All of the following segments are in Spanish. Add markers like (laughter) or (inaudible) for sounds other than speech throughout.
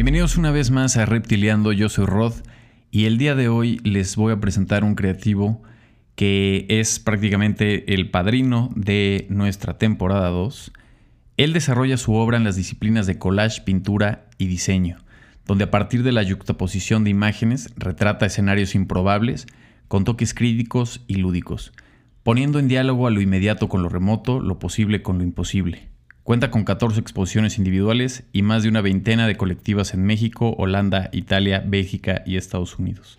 Bienvenidos una vez más a Reptiliando, yo soy Rod y el día de hoy les voy a presentar un creativo que es prácticamente el padrino de nuestra temporada 2. Él desarrolla su obra en las disciplinas de collage, pintura y diseño, donde a partir de la yuxtaposición de imágenes retrata escenarios improbables con toques críticos y lúdicos, poniendo en diálogo a lo inmediato con lo remoto, lo posible con lo imposible. Cuenta con 14 exposiciones individuales y más de una veintena de colectivas en México, Holanda, Italia, Bélgica y Estados Unidos.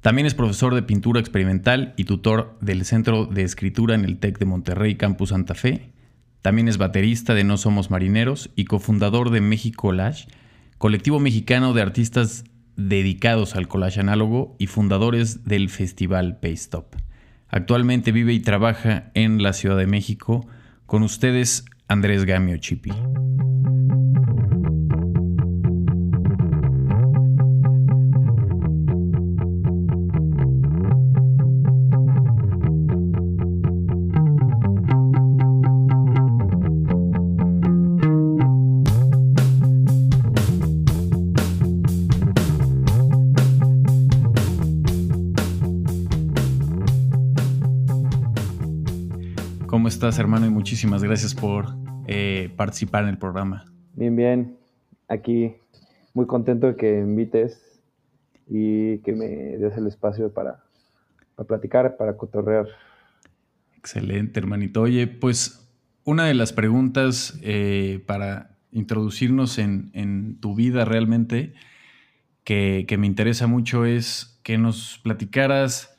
También es profesor de pintura experimental y tutor del Centro de Escritura en el TEC de Monterrey, Campus Santa Fe. También es baterista de No Somos Marineros y cofundador de México Collage, colectivo mexicano de artistas dedicados al collage análogo y fundadores del festival Paystop. Actualmente vive y trabaja en la Ciudad de México. Con ustedes, Andrés Gamio Chipi. ¿Cómo estás, hermano? Y muchísimas gracias por eh, participar en el programa. Bien, bien. Aquí muy contento de que me invites y que me des el espacio para, para platicar, para cotorrear. Excelente, hermanito. Oye, pues una de las preguntas eh, para introducirnos en, en, tu vida realmente que, que me interesa mucho es que nos platicaras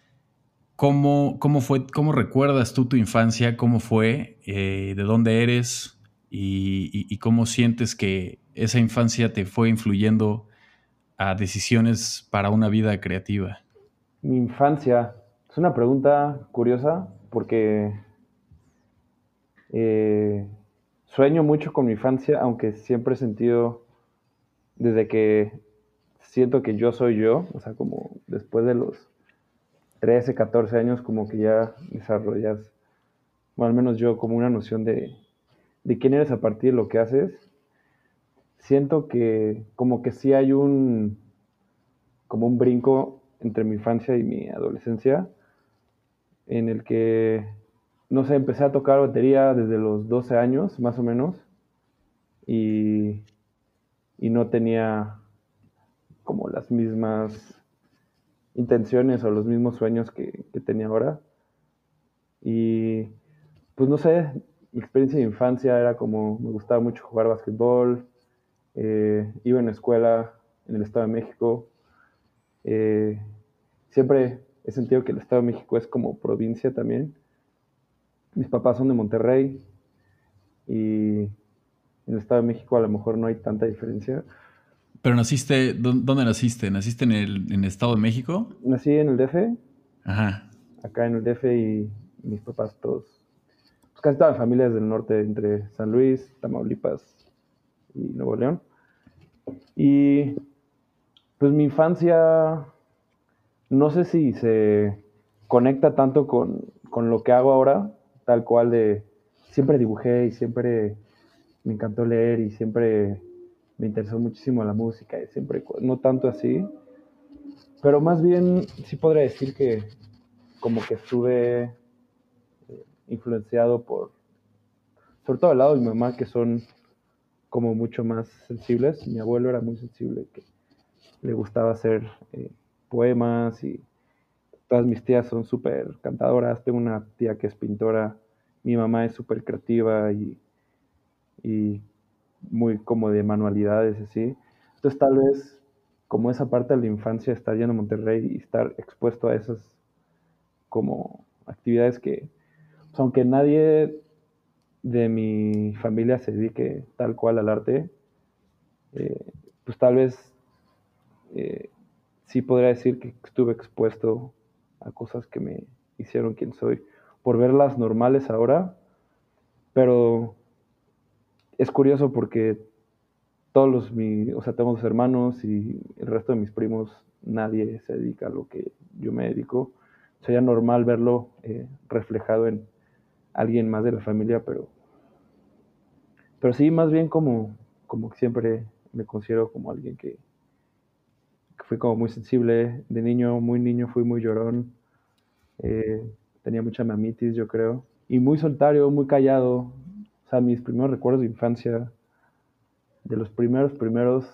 ¿Cómo, cómo, fue, ¿Cómo recuerdas tú tu infancia? ¿Cómo fue? Eh, ¿De dónde eres? Y, cómo sientes que esa infancia te fue influyendo a decisiones para una vida creativa? Mi infancia es una pregunta curiosa porque eh, sueño mucho con mi infancia, aunque siempre he sentido desde que siento que yo soy yo, o sea, como después de los 13, 14 años como que ya desarrollas, o al menos yo, como una noción de, de quién eres a partir de lo que haces. Siento que como que sí hay un, como un brinco entre mi infancia y mi adolescencia, en el que, no sé, empecé a tocar batería desde los 12 años, más o menos, y, y no tenía como las mismas intenciones o los mismos sueños que, tenía ahora. Y pues no sé, mi experiencia de infancia era como, me gustaba mucho jugar básquetbol, eh, iba en la escuela en el Estado de México. Eh, siempre he sentido que el Estado de México es como provincia también. Mis papás son de Monterrey y en el Estado de México a lo mejor no hay tanta diferencia. Pero naciste, ¿dónde naciste? ¿Naciste en el, en Estado de México? Nací en el DF. Ajá. Acá en el DF y mis papás todos, pues casi todas las familias del norte, entre San Luis, Tamaulipas y Nuevo León. Y pues mi infancia, no sé si se conecta tanto con, con lo que hago ahora, tal cual de, siempre dibujé y siempre me encantó leer y siempre me interesó muchísimo la música y siempre, no tanto así, pero más bien sí podría decir que como que estuve eh, influenciado por, sobre todo el lado de mi mamá, que son como mucho más sensibles. Mi abuelo era muy sensible, que le gustaba hacer eh, poemas y todas mis tías son súper cantadoras. Tengo una tía que es pintora, mi mamá es súper creativa y muy como de manualidades así. Entonces tal vez como esa parte de la infancia estar yendo a Monterrey y estar expuesto a esas como actividades que, pues, aunque nadie de mi familia se dedique tal cual al arte, eh, pues tal vez eh, sí podría decir que estuve expuesto a cosas que me hicieron quien soy, por verlas normales ahora, pero es curioso porque todos los, mi, o sea, tengo dos hermanos y el resto de mis primos, nadie se dedica a lo que yo me dedico. Sería normal verlo eh, reflejado en alguien más de la familia, pero, pero sí, más bien como, como siempre me considero como alguien que, que fui como muy sensible. De niño, muy niño, fui muy llorón. Eh, tenía mucha mamitis, yo creo. Y muy solitario, muy callado. O sea, mis primeros recuerdos de infancia, de los primeros, primeros,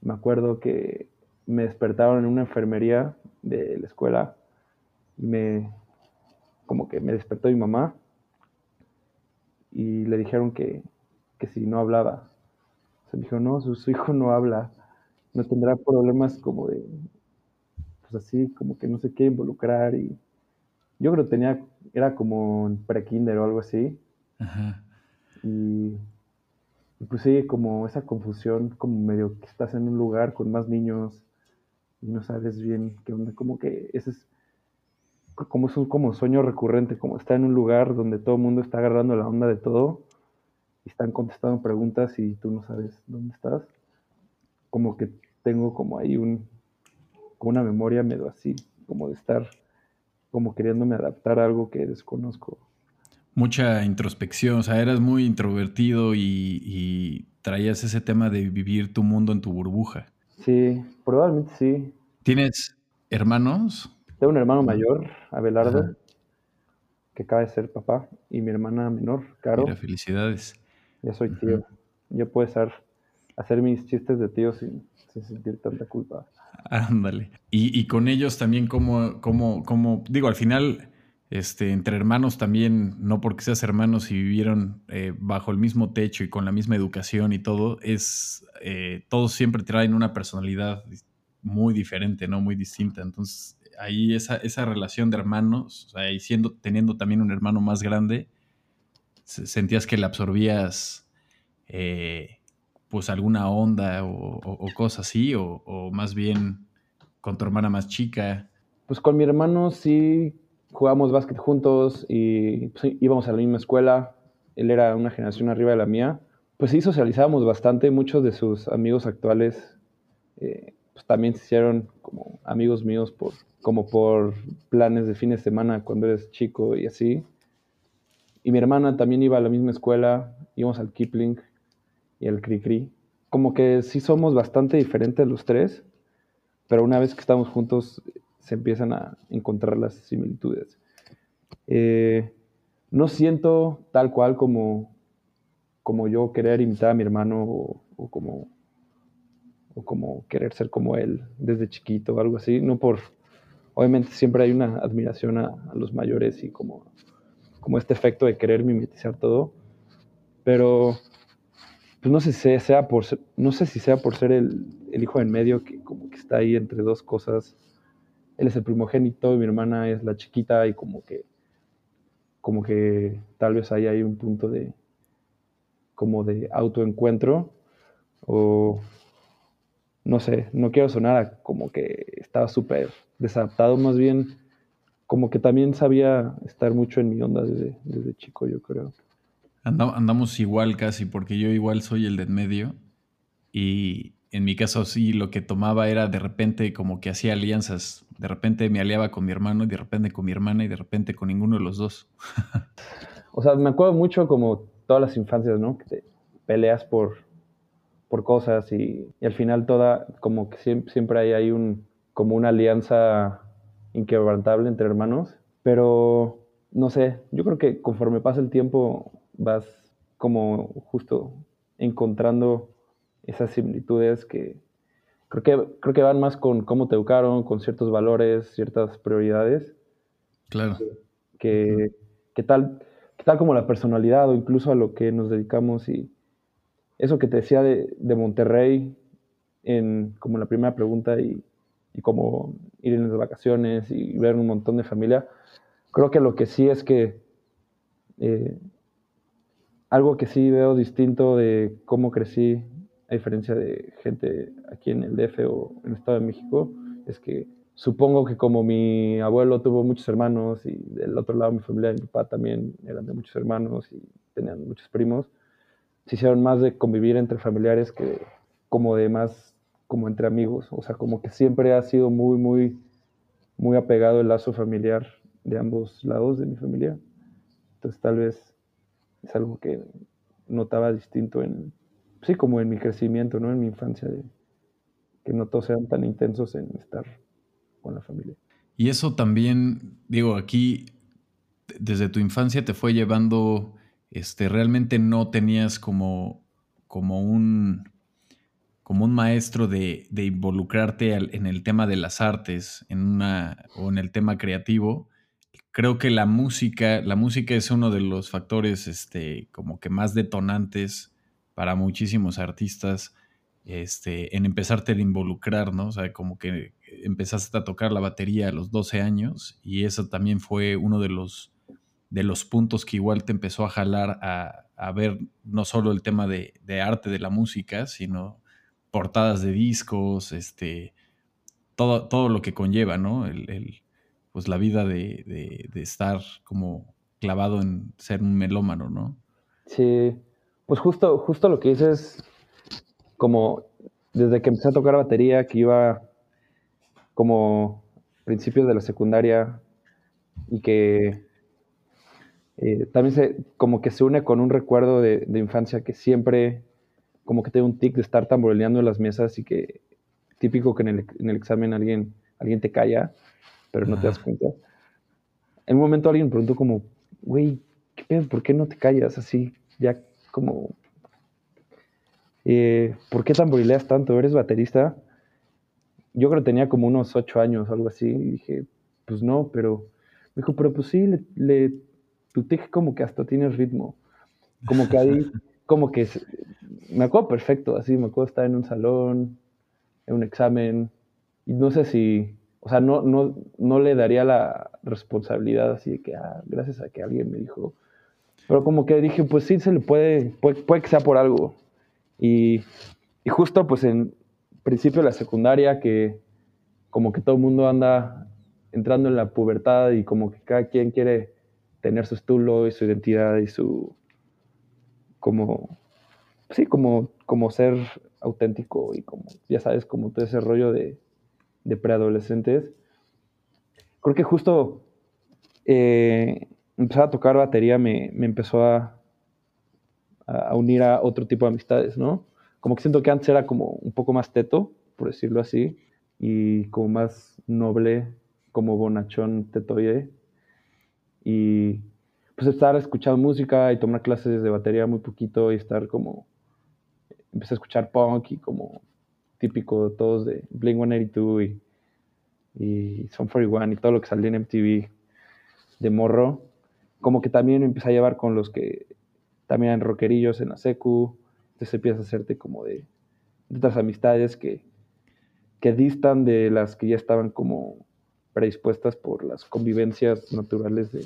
me acuerdo que me despertaron en una enfermería de la escuela. Y me, como que me despertó mi mamá y le dijeron que, que si no hablaba. Se me dijo, no, su, su, hijo no habla, no tendrá problemas como de, pues así, como que no se quiere involucrar y yo creo que tenía, era como en pre-kinder o algo así. Y, pues sí, como esa confusión, como medio que estás en un lugar con más niños y no sabes bien qué onda, como que ese es como es un como sueño recurrente, como estar en un lugar donde todo el mundo está agarrando la onda de todo y están contestando preguntas y tú no sabes dónde estás. Como que tengo como ahí un, como una memoria medio así, como de estar como queriéndome adaptar a algo que desconozco. Mucha introspección, o sea, eras muy introvertido y, y traías ese tema de vivir tu mundo en tu burbuja. Sí, probablemente sí. ¿Tienes hermanos? Tengo un hermano mayor, Abelardo, Ajá. que acaba de ser papá, y mi hermana menor, Caro. Mira, felicidades. Ya soy tío. -huh. Yo puedo estar, hacer mis chistes de tío sin, sin sentir tanta culpa. Ándale. Y, y, con ellos también, como, como, como, digo, al final, este, entre hermanos también, no porque seas hermanos y vivieron eh, bajo el mismo techo y con la misma educación y todo, es, eh, todos siempre traen una personalidad muy diferente, ¿no? Muy distinta. Entonces, ahí esa, esa relación de hermanos, o sea, siendo, teniendo también un hermano más grande, sentías que le absorbías eh, pues alguna onda o, o, cosas así, o, más bien con tu hermana más chica. Pues con mi hermano sí jugábamos básquet juntos y pues, íbamos a la misma escuela. Él era una generación arriba de la mía. Pues sí socializábamos bastante. Muchos de sus amigos actuales eh, pues también se hicieron como amigos míos por, como por planes de fin de semana cuando eres chico y así. Y mi hermana también iba a la misma escuela, íbamos al Kipling y al Cricri. Como que sí somos bastante diferentes los tres, pero una vez que estamos juntos se empiezan a encontrar las similitudes. Eh, no siento tal cual como, como yo querer imitar a mi hermano o, o como o como querer ser como él desde chiquito o algo así, no por, obviamente siempre hay una admiración a, a, los mayores y como, como este efecto de querer mimetizar todo, pero pues no sé si sea por ser, no sé si sea por ser el, el hijo en medio que como que está ahí entre dos cosas, él es el primogénito mi hermana es la chiquita y como que como que tal vez ahí hay un punto de como de autoencuentro o no sé, no quiero sonar a como que estaba súper desadaptado, más bien como que también sabía estar mucho en mi onda desde, desde chico, yo creo. Andamos igual casi, porque yo igual soy el de en medio y en mi caso sí lo que tomaba era de repente como que hacía alianzas, de repente me aliaba con mi hermano y de repente con mi hermana y de repente con ninguno de los dos. o sea, me acuerdo mucho como todas las infancias, ¿no? Que te peleas por, por cosas y, y, al final toda, como que siempre, siempre hay, hay un, como una alianza inquebrantable entre hermanos, pero no sé, yo creo que conforme pasa el tiempo vas como justo encontrando esas similitudes que creo que, creo que van más con cómo te educaron, con ciertos valores, ciertas prioridades. Claro. Que, que, tal, que tal como la personalidad o incluso a lo que nos dedicamos y, eso que te decía de, de Monterrey, en, como la primera pregunta, y, y como ir en las vacaciones y ver un montón de familia, creo que lo que sí es que eh, algo que sí veo distinto de cómo crecí, a diferencia de gente aquí en el DF o en el Estado de México, es que supongo que como mi abuelo tuvo muchos hermanos y del otro lado mi familia, mi papá también eran de muchos hermanos y tenían muchos primos, se hicieron más de convivir entre familiares que como de más como entre amigos. O sea, como que siempre ha sido muy, muy, muy apegado el lazo familiar de ambos lados de mi familia. Entonces tal vez es algo que notaba distinto en, sí, como en mi crecimiento, ¿no? En mi infancia, que no todos sean tan intensos en estar con la familia. Y eso también, digo, aquí, desde tu infancia te fue llevando, este, realmente no tenías como, como un, como un maestro de, de involucrarte en el tema de las artes, en una, o en el tema creativo. Creo que la música, la música es uno de los factores, este, como que más detonantes para muchísimos artistas este, en empezarte a involucrar, ¿no? O sea, como que empezaste a tocar la batería a los 12 años y eso también fue uno de los, de los puntos que igual te empezó a jalar a, a ver no solo el tema de, de, arte de la música, sino portadas de discos, este, todo, todo lo que conlleva, ¿no? El, pues la vida de, de, de estar como clavado en ser un melómano, ¿no? Sí, pues justo, justo lo que dices, como desde que empecé a tocar batería, que iba como principios de la secundaria y que eh, también se, como que se une con un recuerdo de, de, infancia que siempre como que tengo un tic de estar tamboreando en las mesas y que típico que en el, en el examen alguien, alguien te calla, pero no te das cuenta. En un momento alguien preguntó como, güey, ¿qué pedo? ¿Por qué no te callas así? Ya como, eh, ¿por qué tamborileas tanto? ¿Eres baterista? Yo creo que tenía como unos ocho años, algo así, y dije, pues no, pero, me dijo, pero pues sí, le, le tu tic como que hasta tienes ritmo, como que ahí, (laughs) como que, me acuerdo perfecto, así, me acuerdo estar en un salón, en un examen, y no sé si, o sea, no, no, no le daría la responsabilidad así de que, ah, gracias a que alguien me dijo, pero como que dije, pues sí, se le puede, puede, puede que sea por algo. Y, y, justo pues en principio de la secundaria, que como que todo el mundo anda entrando en la pubertad y como que cada quien quiere tener su estilo y su identidad y su, como, sí, como, como ser auténtico y como, ya sabes, como todo ese rollo de, de preadolescentes. Creo que justo eh, empezar a tocar batería me, me empezó a, a, unir a otro tipo de amistades, ¿no? Como que siento que antes era como un poco más teto, por decirlo así, y como más noble, como bonachón tetoye. Y pues estar escuchando música y tomar clases de batería muy poquito y estar como... Empecé a escuchar punk y como típico de todos de Blink-182 y, y Son 41 y todo lo que salía en MTV de morro como que también empecé a llevar con los que también eran rockerillos en la secu, entonces empiezas a hacerte como de, de otras amistades que, que distan de las que ya estaban como predispuestas por las convivencias naturales de,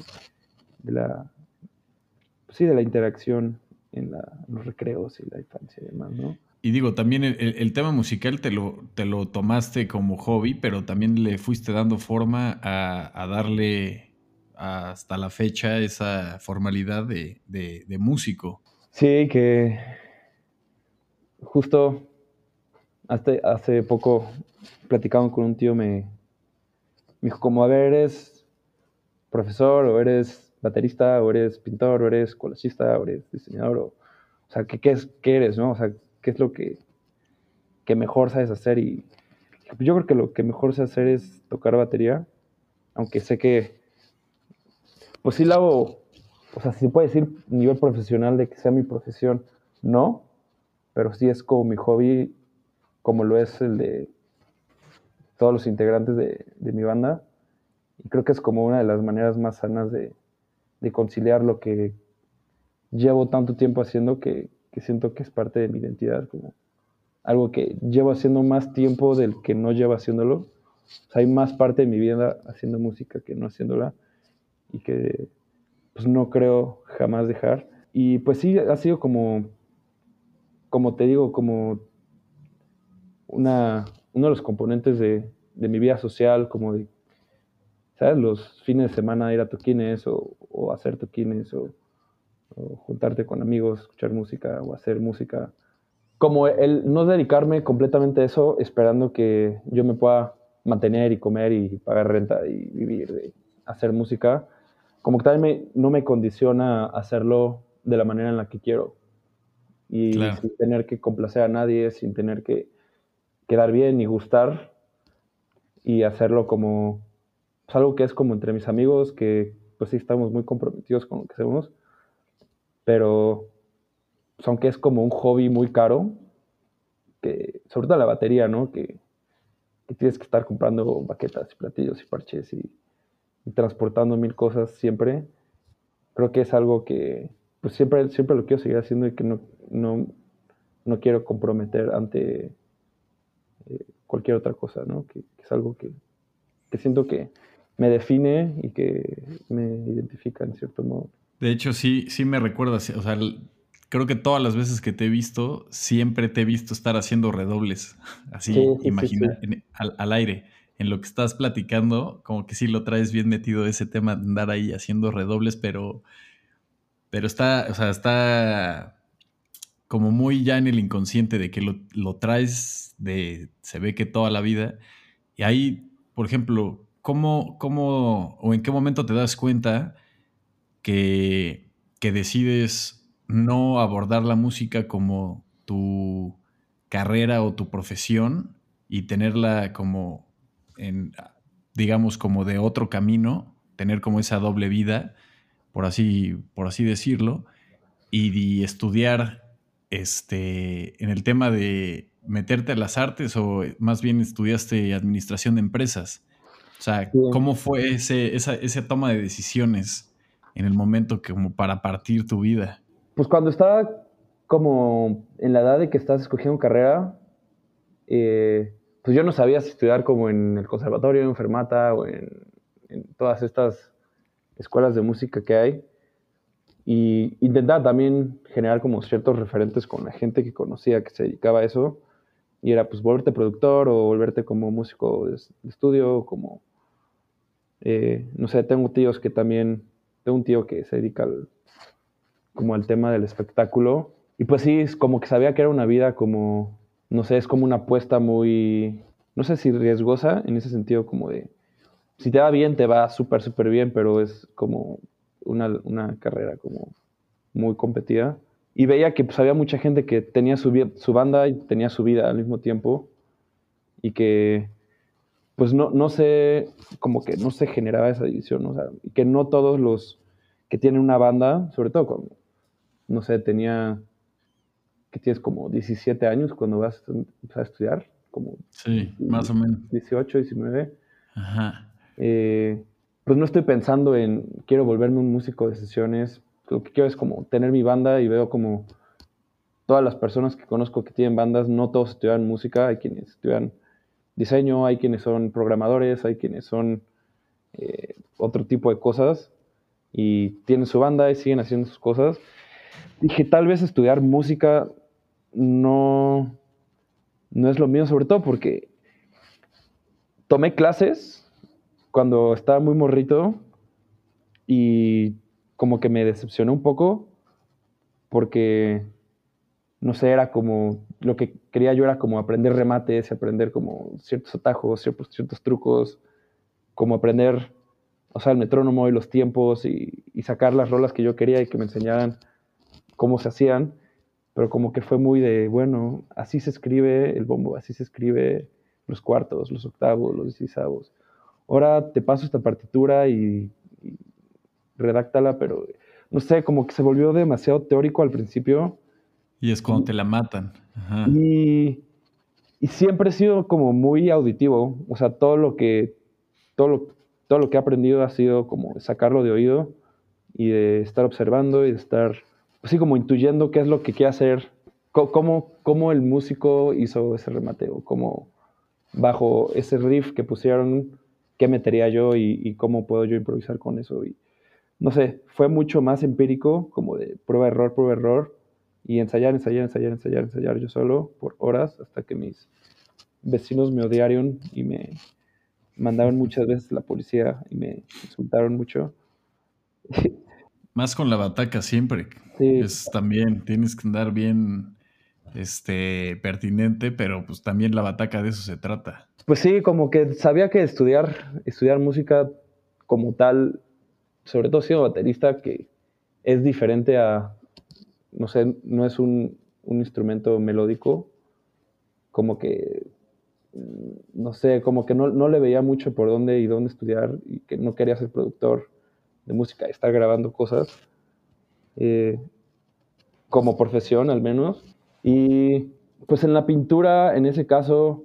la pues sí, de la interacción en, la, los recreos y la infancia y demás, ¿no? Y digo, también el, el, tema musical te lo, te lo tomaste como hobby, pero también le fuiste dando forma a, a darle hasta la fecha esa formalidad de, de, músico. Sí, que justo hace, hace poco platicando con un tío me, dijo como, a ver, eres profesor o eres baterista o eres pintor o eres collagista o eres diseñador o, o sea, ¿qué, qué, es, ¿qué eres, no? O sea, ¿qué es lo que, que mejor sabes hacer? Y yo creo que lo que mejor sé hacer es tocar batería, aunque sé que pues sí lo hago, o sea, si se puede decir nivel profesional de que sea mi profesión, no, pero sí es como mi hobby, como lo es el de todos los integrantes de, mi banda. Y creo que es como una de las maneras más sanas de, de conciliar lo que llevo tanto tiempo haciendo que, que, siento que es parte de mi identidad, como algo que llevo haciendo más tiempo del que no llevo haciéndolo. O sea, hay más parte de mi vida haciendo música que no haciéndola y que pues no creo jamás dejar. Y pues sí, ha sido como, como te digo, como una, uno de los componentes de, de mi vida social, como de, ¿sabes? Los fines de semana ir a toquines o, o hacer toquines o, o, juntarte con amigos, escuchar música o hacer música. Como el no dedicarme completamente a eso esperando que yo me pueda mantener y comer y pagar renta y vivir de hacer música, como que también me, no me condiciona hacerlo de la manera en la que quiero. y sin tener que complacer a nadie, sin tener que quedar bien y gustar y hacerlo como pues, algo que es como entre mis amigos, que pues sí estamos muy comprometidos con lo que hacemos, pero pues, aunque es como un hobby muy caro, que sobre todo la batería, ¿no? Que, tienes que estar comprando baquetas y platillos y parches y, transportando mil cosas siempre, creo que es algo que pues siempre, siempre lo quiero seguir haciendo y que no, no, no quiero comprometer ante eh, cualquier otra cosa, ¿no? Que, es algo que, que, siento que me define y que me identifica en cierto modo. De hecho, sí, sí me recuerdas, o sea, creo que todas las veces que te he visto, siempre te he visto estar haciendo redobles, (laughs) así, imagina, al, aire. En lo que estás platicando, como que sí lo traes bien metido ese tema de andar ahí haciendo redobles, pero, pero está, o sea, está como muy ya en el inconsciente de que lo, lo traes de, se ve que toda la vida. Y ahí, por ejemplo, ¿cómo, cómo o en qué momento te das cuenta que, que decides no abordar la música como tu carrera o tu profesión y tenerla como en, digamos, como de otro camino, tener como esa doble vida, por así, por así decirlo, y, estudiar este, en el tema de meterte a las artes o más bien estudiaste administración de empresas. O sea, ¿cómo fue ese, esa, esa toma de decisiones en el momento como para partir tu vida? Pues cuando estaba como en la edad de que estás escogiendo carrera, eh, pues yo no sabía si estudiar como en el conservatorio, en Fermata o en, todas estas escuelas de música que hay. Y intentaba también generar como ciertos referentes con la gente que conocía que se dedicaba a eso. Y era pues volverte productor o volverte como músico de, estudio, como, eh, no sé, tengo tíos que también, tengo un tío que se dedica como al tema del espectáculo. Y pues sí, es como que sabía que era una vida como, no sé, es como una apuesta muy, no sé si riesgosa, en ese sentido como de, si te va bien, te va súper, súper bien, pero es como una, una, carrera como muy competida. Y veía que pues había mucha gente que tenía su, su banda y tenía su vida al mismo tiempo y que pues no, no sé, como que no se generaba esa división, o sea, que no todos los que tienen una banda, sobre todo cuando no sé, tenía, que tienes como 17 años cuando vas a estudiar, como... Sí, más o menos. 18, 19. Ajá. Eh, pues no estoy pensando en, quiero volverme un músico de sesiones, lo que quiero es como tener mi banda y veo como todas las personas que conozco que tienen bandas, no todos estudian música, hay quienes estudian diseño, hay quienes son programadores, hay quienes son eh, otro tipo de cosas y tienen su banda y siguen haciendo sus cosas dije, tal vez estudiar música no, no es lo mío, sobre todo porque tomé clases cuando estaba muy morrito y como que me decepcionó un poco porque, no sé, era como, lo que quería yo era como aprender remates, aprender como ciertos atajos, ciertos, ciertos trucos, como aprender, o sea, el metrónomo y los tiempos y, y sacar las rolas que yo quería y que me enseñaran cómo se hacían, pero como que fue muy de, bueno, así se escribe el bombo, así se escribe los cuartos, los octavos, los dieciséisavos. Ahora te paso esta partitura y, redáctala, pero no sé, como que se volvió demasiado teórico al principio. Y es cuando te la matan. Y, y, siempre he sido como muy auditivo, o sea, todo lo que, todo lo, todo lo que he aprendido ha sido como sacarlo de oído y de estar observando y de estar así como intuyendo qué es lo que quiere hacer, cómo, cómo el músico hizo ese remateo, cómo bajo ese riff que pusieron, qué metería yo y, cómo puedo yo improvisar con eso. Y no sé, fue mucho más empírico, como de prueba, error, prueba, error, y ensayar, ensayar, ensayar, ensayar, ensayar yo solo por horas hasta que mis vecinos me odiaron y me mandaron muchas veces la policía y me insultaron mucho. (laughs) Más con la bataca siempre. Es también, tienes que andar bien este, pertinente, pero pues también la bataca de eso se trata. Pues sí, como que sabía que estudiar, estudiar música como tal, sobre todo siendo baterista, que es diferente a, no sé, no es un, un instrumento melódico, como que, no sé, como que no, no, le veía mucho por dónde y dónde estudiar y que no quería ser productor de música, estar grabando cosas, eh, como profesión al menos. Y pues en la pintura, en ese caso,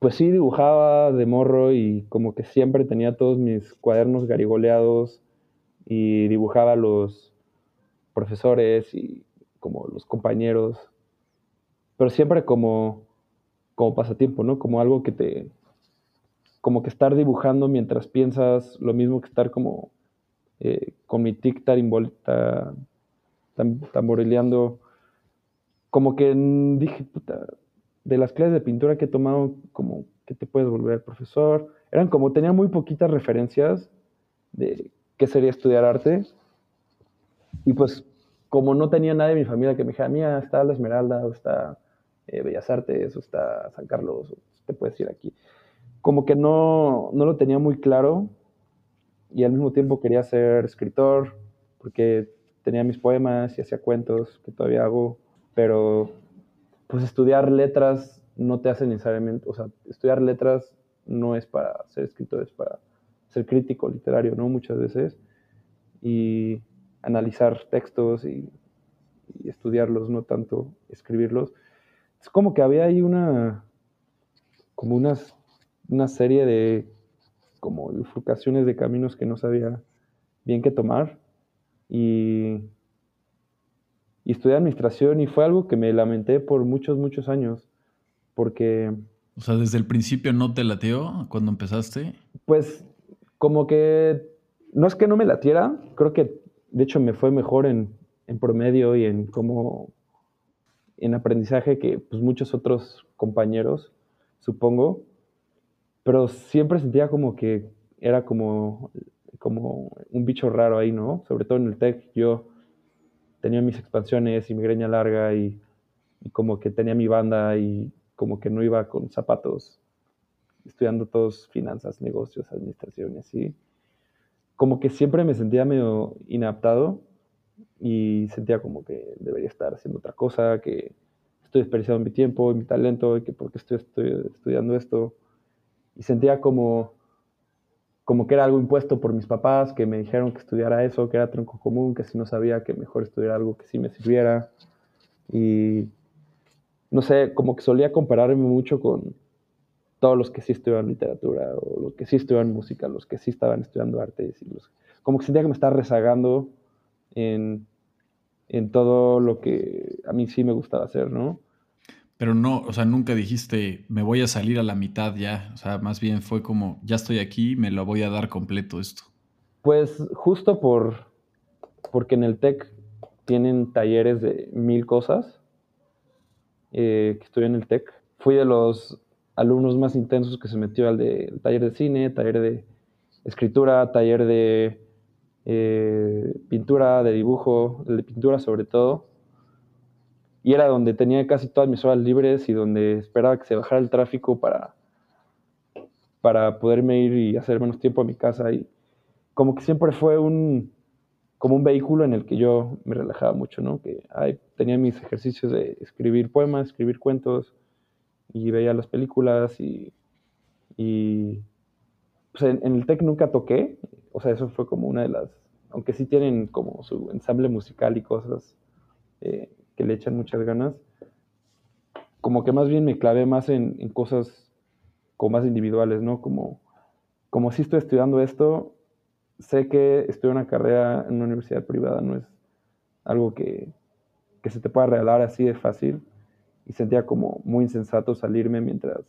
pues sí dibujaba de morro y como que siempre tenía todos mis cuadernos garigoleados y dibujaba los profesores y como los compañeros, pero siempre como, como pasatiempo, ¿no? Como algo que te, como que estar dibujando mientras piensas lo mismo que estar como eh, con mi tic tarimbolita, tamborileando, como que dije, puta, de las clases de pintura que he tomado, como que te puedes volver profesor, eran como, tenía muy poquitas referencias de qué sería estudiar arte, y pues como no tenía nadie de mi familia que me dijera, mira, está La Esmeralda, o está eh, Bellas Artes, o está San Carlos, te puedes ir aquí. Como que no, no lo tenía muy claro y al mismo tiempo quería ser escritor, porque tenía mis poemas y hacía cuentos que todavía hago, pero pues estudiar letras no te hace necesariamente, o sea, estudiar letras no es para ser escritor, es para ser crítico literario, ¿no? Muchas veces. Y analizar textos y, estudiarlos, no tanto escribirlos. Es como que había ahí una, como unas, una serie de como bifurcaciones de caminos que no sabía bien qué tomar y, y estudié administración y fue algo que me lamenté por muchos, muchos años porque... O sea, desde el principio no te latió cuando empezaste. Pues como que no es que no me latiera, creo que de hecho me fue mejor en, promedio y en cómo, en aprendizaje que pues, muchos otros compañeros, supongo, pero siempre sentía como que era como, como un bicho raro ahí, ¿no? Sobre todo en el TEC, yo tenía mis expansiones y mi greña larga y, como que tenía mi banda y como que no iba con zapatos, estudiando todos finanzas, negocios, administraciones, y como que siempre me sentía medio inadaptado y sentía como que debería estar haciendo otra cosa, que estoy desperdiciando mi tiempo mi talento y que porque estoy, estoy estudiando esto. Y sentía como, como que era algo impuesto por mis papás, que me dijeron que estudiara eso, que era tronco común, que si no sabía que mejor estudiar algo que sí me sirviera. Y no sé, como que solía compararme mucho con, todos los que sí estudiaban literatura o los que sí estudiaban música, los que sí estaban estudiando arte, y los, como que sentía que me estaba rezagando en, en todo lo que a mí sí me gustaba hacer, ¿no? Pero no, o sea, nunca dijiste, me voy a salir a la mitad ya. O sea, más bien fue como, ya estoy aquí, me lo voy a dar completo esto. Pues justo por, porque en el TEC tienen talleres de mil cosas, eh, que estoy en el TEC. Fui de los alumnos más intensos que se metió al de, taller de cine, taller de escritura, taller de eh, pintura, de dibujo, de pintura sobre todo. Y era donde tenía casi todas mis horas libres y donde esperaba que se bajara el tráfico para, para poderme ir y hacer menos tiempo a mi casa. Y como que siempre fue un, como un vehículo en el que yo me relajaba mucho, ¿no? Que tenía mis ejercicios de escribir poemas, escribir cuentos, y veía las películas y, y pues en, el TEC nunca toqué, o sea, eso fue como una de las, aunque sí tienen como su ensamble musical y cosas eh, que le echan muchas ganas, como que más bien me clavé más en, cosas como más individuales, ¿no? Como, como si estoy estudiando esto, sé que estudiar una carrera en una universidad privada no es algo que, que se te pueda regalar así de fácil y sentía como muy insensato salirme mientras,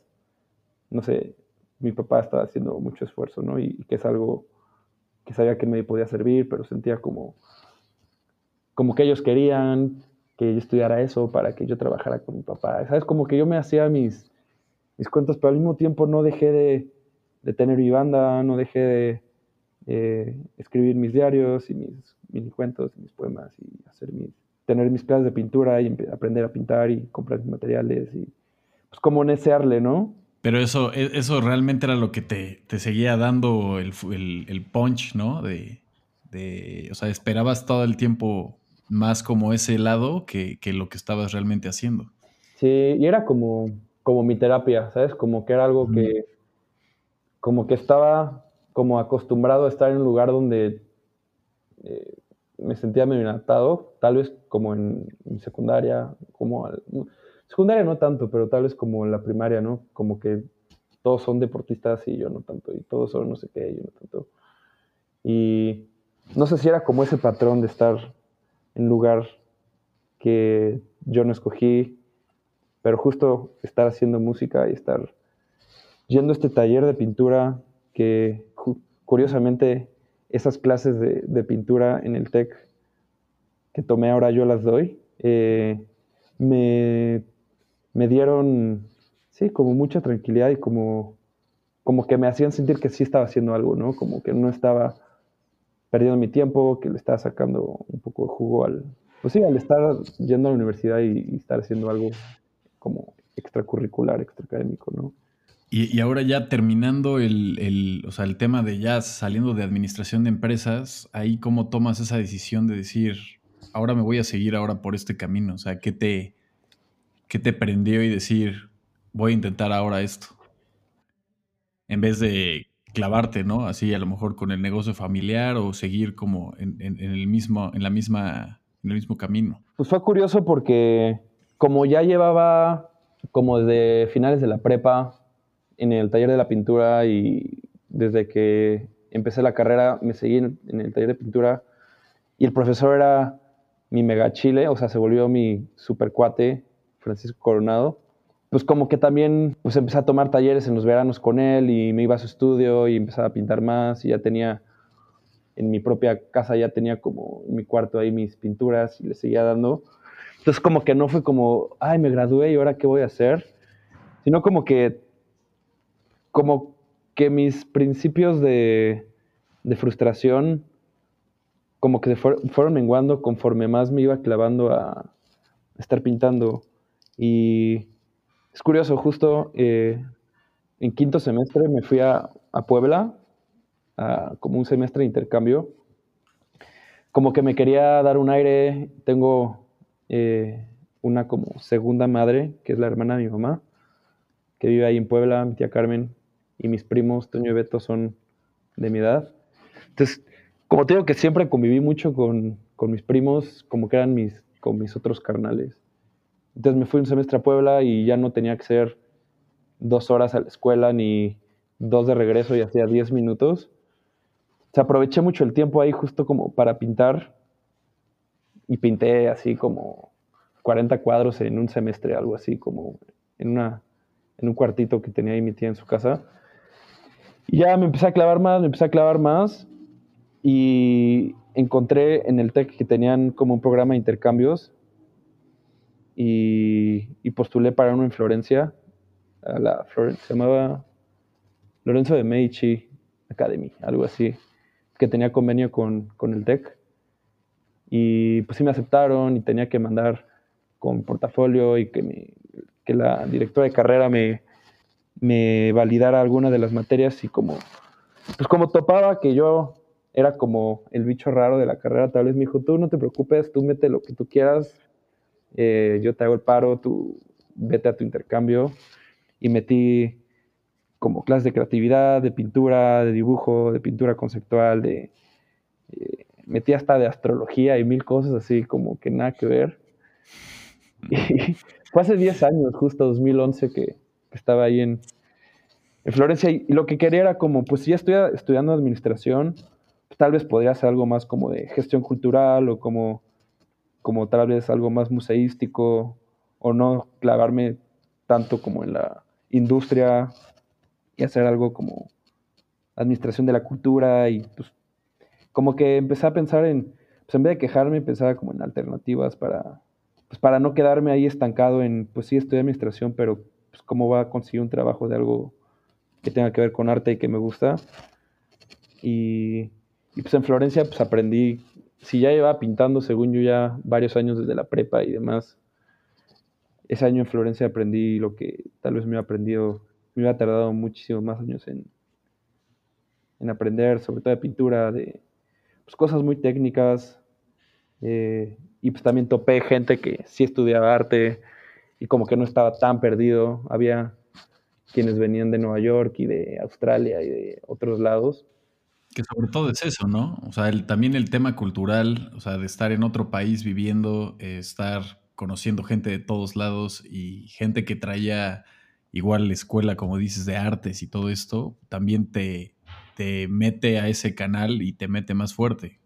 no sé, mi papá estaba haciendo mucho esfuerzo, ¿no? Y, que es algo que sabía que me podía servir, pero sentía como, como que ellos querían que yo estudiara eso para que yo trabajara con mi papá. ¿Sabes? Como que yo me hacía mis, mis cuentos, pero al mismo tiempo no dejé de, de tener mi banda, no dejé de escribir mis diarios y mis mini cuentos y mis poemas y hacer mis, tener mis clases de pintura y aprender a pintar y comprar mis materiales y pues como necearle, ¿no? Pero eso, e, eso realmente era lo que te, seguía dando el, punch, ¿no? De, o sea, esperabas todo el tiempo más como ese lado que, lo que estabas realmente haciendo. Sí, y era como, como mi terapia, ¿sabes? Como que era algo que, como que estaba como acostumbrado a estar en un lugar donde eh, me sentía medio inadaptado, tal vez como en, secundaria, como secundaria no tanto, pero tal vez como en la primaria, ¿no? Como que todos son deportistas y yo no tanto, y todos son no sé qué, y yo no tanto. Y no sé si era como ese patrón de estar en lugar que yo no escogí, pero justo estar haciendo música y estar yendo a este taller de pintura que curiosamente esas clases de, pintura en el TEC que tomé ahora yo las doy, eh, me, me, dieron, sí, como mucha tranquilidad y como, como que me hacían sentir que sí estaba haciendo algo, ¿no? Como que no estaba perdiendo mi tiempo, que le estaba sacando un poco de jugo al, pues sí, al estar yendo a la universidad y, estar haciendo algo como extracurricular, extraacadémico, ¿no? Y, y, ahora ya terminando el, el, o sea, el tema de ya saliendo de administración de empresas, ahí cómo tomas esa decisión de decir, ahora me voy a seguir ahora por este camino, o sea, ¿qué te, qué te prendió y decir, voy a intentar ahora esto? En vez de clavarte, ¿no? Así a lo mejor con el negocio familiar o seguir como en, el mismo, en la misma, en el mismo camino. Pues fue curioso porque como ya llevaba como desde finales de la prepa en el taller de la pintura y desde que empecé la carrera me seguí en, el taller de pintura y el profesor era mi mega chile, o sea, se volvió mi super cuate, Francisco Coronado pues como que también pues empecé a tomar talleres en los veranos con él y me iba a su estudio y empezaba a pintar más y ya tenía en mi propia casa ya tenía como en mi cuarto ahí mis pinturas y le seguía dando. Entonces como que no fue como, ay, me gradué y ahora qué voy a hacer, sino como que como que mis principios de, de frustración como que fueron menguando conforme más me iba clavando a estar pintando y es curioso, justo eh, en quinto semestre me fui a, Puebla, a, como un semestre de intercambio. Como que me quería dar un aire. Tengo eh, una como segunda madre, que es la hermana de mi mamá, que vive ahí en Puebla, mi tía Carmen, y mis primos, Toño y Beto, son de mi edad. Entonces, como te digo que siempre conviví mucho con, con mis primos, como que eran mis, con mis otros carnales. Entonces me fui un semestre a Puebla y ya no tenía que ser dos horas a la escuela ni dos de regreso y hacía diez minutos. Se aproveché mucho el tiempo ahí justo como para pintar y pinté así como 40 cuadros en un semestre, algo así como en, una, en un cuartito que tenía ahí mi tía en su casa. Y ya me empecé a clavar más, me empecé a clavar más y encontré en el TEC que tenían como un programa de intercambios y, postulé para uno en Florencia, a la se llamaba Lorenzo de Medici Academy, algo así, que tenía convenio con, el TEC. Y pues sí me aceptaron y tenía que mandar con portafolio y que, que la directora de carrera me, me validara alguna de las materias y como, pues como topaba que yo era como el bicho raro de la carrera, tal vez me dijo, tú no te preocupes, tú mete lo que tú quieras, eh, yo te hago el paro, tú vete a tu intercambio y metí como clases de creatividad, de pintura, de dibujo, de pintura conceptual, de eh, metí hasta de astrología y mil cosas así como que nada que ver. Y (laughs) fue hace 10 años, justo 2011, que, estaba ahí en, en, Florencia y, lo que quería era como, pues si ya estoy estudiando administración, pues, tal vez podría hacer algo más como de gestión cultural o como como tal vez algo más museístico o no clavarme tanto como en la industria y hacer algo como administración de la cultura y pues como que empecé a pensar en, pues en vez de quejarme, pensaba como en alternativas para, pues para no quedarme ahí estancado en, pues sí, estoy administración, pero pues cómo va a conseguir un trabajo de algo que tenga que ver con arte y que me gusta. Y pues en Florencia pues aprendí si ya llevaba pintando, según yo, ya varios años desde la prepa y demás, ese año en Florencia aprendí lo que tal vez me hubiera aprendido, me hubiera tardado muchísimos más años en, en aprender, sobre todo de pintura, de pues, cosas muy técnicas, Eh, y pues también topé gente que sí estudiaba arte y como que no estaba tan perdido. Había quienes venían de Nueva York y de Australia y de otros lados. Que sobre todo es eso, ¿no? O sea, también el tema cultural, o sea, de estar en otro país viviendo, eh, estar conociendo gente de todos lados y gente que traía igual la escuela, como dices, de artes y todo esto, también te, te mete a ese canal y te mete más fuerte.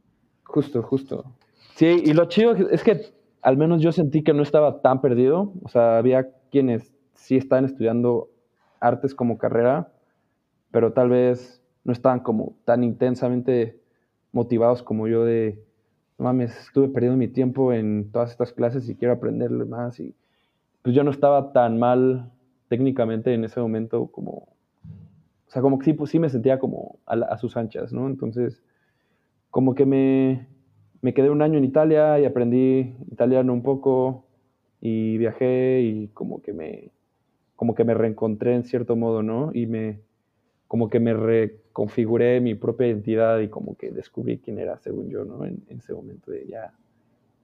Justo, justo. Sí, y lo chido es que al menos yo sentí que no estaba tan perdido. O sea, había quienes sí estaban estudiando artes como carrera, pero tal vez no estaban como tan intensamente motivados como yo de, no mames, estuve perdiendo mi tiempo en todas estas clases y quiero aprenderle más. Y pues yo no estaba tan mal técnicamente en ese momento como, o sea, como que sí, pues sí me sentía como a, sus anchas, ¿no? Entonces, como que me, me quedé un año en Italia y aprendí italiano un poco y viajé y como que me, como que me reencontré en cierto modo, ¿no? Y me, como que me reconfiguré mi propia identidad y como que descubrí quién era, según yo, ¿no? En, ese momento de ya,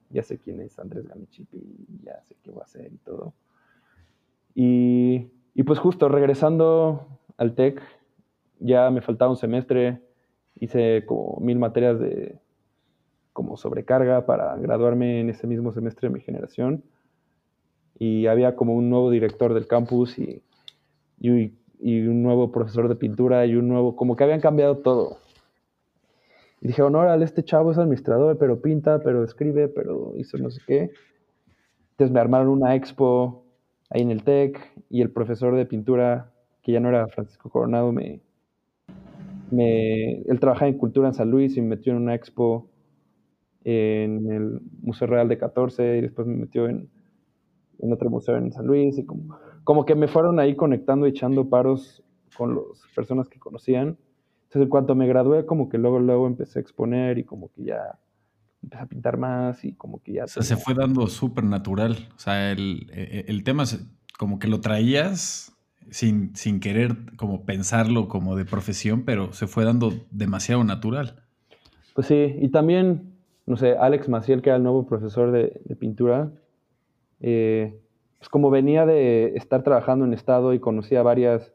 ya sé quién es Andrés Gamichipi y ya sé qué voy a hacer y todo. Y, y pues justo regresando al TEC, ya me faltaba un semestre, hice como mil materias de como sobrecarga para graduarme en ese mismo semestre de mi generación. Y había como un nuevo director del campus y, y, y un nuevo profesor de pintura y un nuevo, como que habían cambiado todo. Y dije, órale, este chavo es administrador, pero pinta, pero escribe, pero hizo no sé qué. Entonces me armaron una expo ahí en el TEC y el profesor de pintura, que ya no era Francisco Coronado, me, me, él trabajaba en cultura en San Luis y me metió en una expo en el Museo Real de 14 y después me metió en, en otro museo en San Luis y como, como que me fueron ahí conectando y echando paros con las personas que conocían. Entonces, en cuanto me gradué, como que luego, luego empecé a exponer y como que ya empecé a pintar más y como que ya... O sea, se fue dando súper natural. O sea, el, e, el, tema es como que lo traías sin, sin querer como pensarlo como de profesión, pero se fue dando demasiado natural. Pues sí, y también no sé, Alex Maciel, que era el nuevo profesor de, pintura, eh, pues como venía de estar trabajando en Estado y conocía varias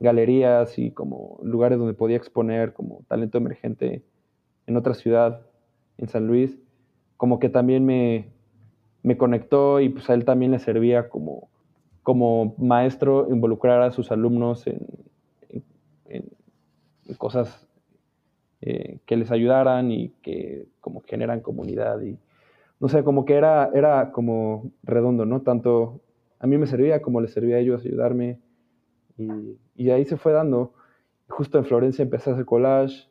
galerías y como lugares donde podía exponer como talento emergente en otra ciudad, en San Luis, como que también me, conectó y pues a él también le servía como, como maestro involucrar a sus alumnos en, en cosas eh, que les ayudaran y que como generan comunidad y no sé, como que era, era como redondo, ¿no? Tanto a mí me servía como les servía a ellos ayudarme y, y ahí se fue dando. Justo en Florencia empecé a hacer collage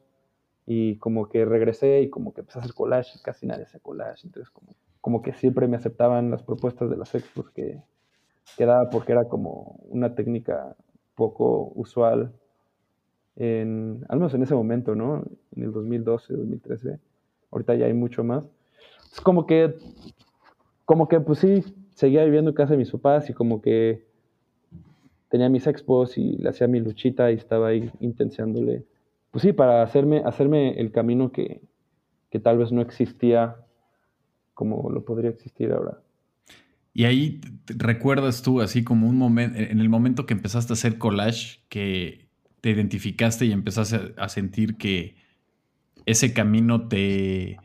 y como que regresé y como que empecé a hacer collage casi nadie hace collage, entonces como, como que siempre me aceptaban las propuestas de las expos que, que daba porque era como una técnica poco usual en, al menos en ese momento, ¿no? En el 2012, 2013. Ahorita ya hay mucho más. Como que, como que, pues sí, seguía viviendo en casa de mis papás y como que tenía mis expos y le hacía mi luchita y estaba ahí intensiándole, pues sí, para hacerme, hacerme el camino que, que tal vez no existía como lo podría existir ahora. Y ahí recuerdas tú, así como un momento, en el momento que empezaste a hacer collage, que, te identificaste y empezaste a sentir que ese camino te,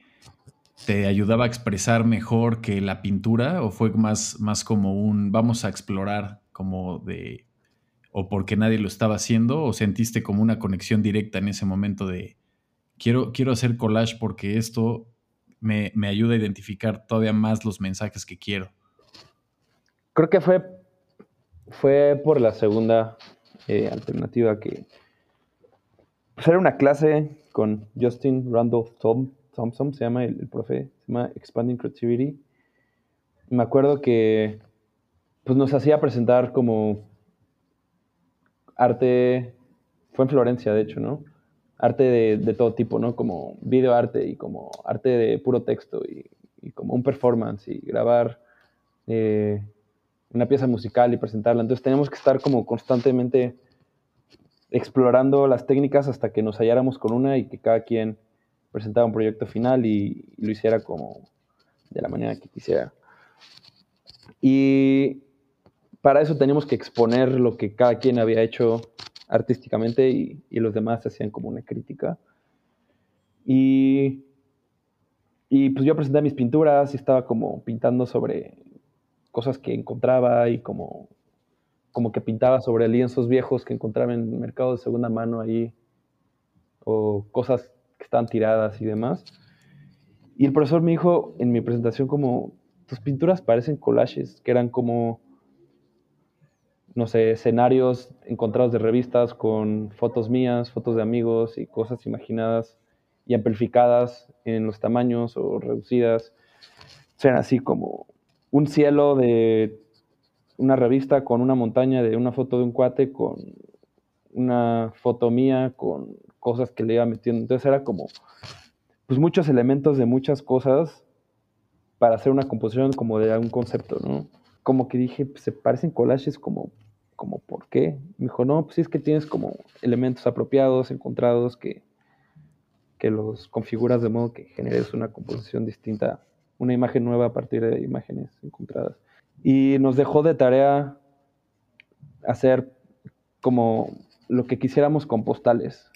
te ayudaba a expresar mejor que la pintura o fue más, más como un vamos a explorar como de o porque nadie lo estaba haciendo o sentiste como una conexión directa en ese momento de quiero, quiero hacer collage porque esto me, me ayuda a identificar todavía más los mensajes que quiero? Creo que fue, fue por la segunda eh, alternativa que pues era una clase con Justin Randolph Thompson, se llama el, profe, se llama Expanding Creativity. Me acuerdo que pues nos hacía presentar como arte, fue en Florencia de hecho, ¿no? Arte de, todo tipo, ¿no? Como video arte y como arte de puro texto y, como un performance y grabar eh, una pieza musical y presentarla. Entonces teníamos que estar como constantemente explorando las técnicas hasta que nos halláramos con una y que cada quien presentara un proyecto final y, lo hiciera como, de la manera que quisiera. Y para eso teníamos que exponer lo que cada quien había hecho artísticamente y, los demás hacían como una crítica. Y, y pues yo presenté mis pinturas y estaba como pintando sobre cosas que encontraba y como, como que pintaba sobre lienzos viejos que encontraba en el mercado de segunda mano ahí o cosas que tiradas y demás. Y el profesor me dijo en mi presentación como, tus pinturas parecen collages, que eran como, no sé, escenarios encontrados de revistas con fotos mías, fotos de amigos y cosas imaginadas y amplificadas en los tamaños o reducidas. O así como un cielo de una revista con una montaña de una foto de un cuate con una foto mía con cosas que le iba metiendo. Entonces era como, pues muchos elementos de muchas cosas para hacer una composición como de un concepto, ¿no? Como que dije, pues, se parecen collages como, como, ¿por qué? Me dijo, no, pues es que tienes como elementos apropiados, encontrados, que, que los configuras de modo que generes una composición distinta, una imagen nueva a partir de imágenes encontradas. Y nos dejó de tarea hacer como lo que quisiéramos con postales.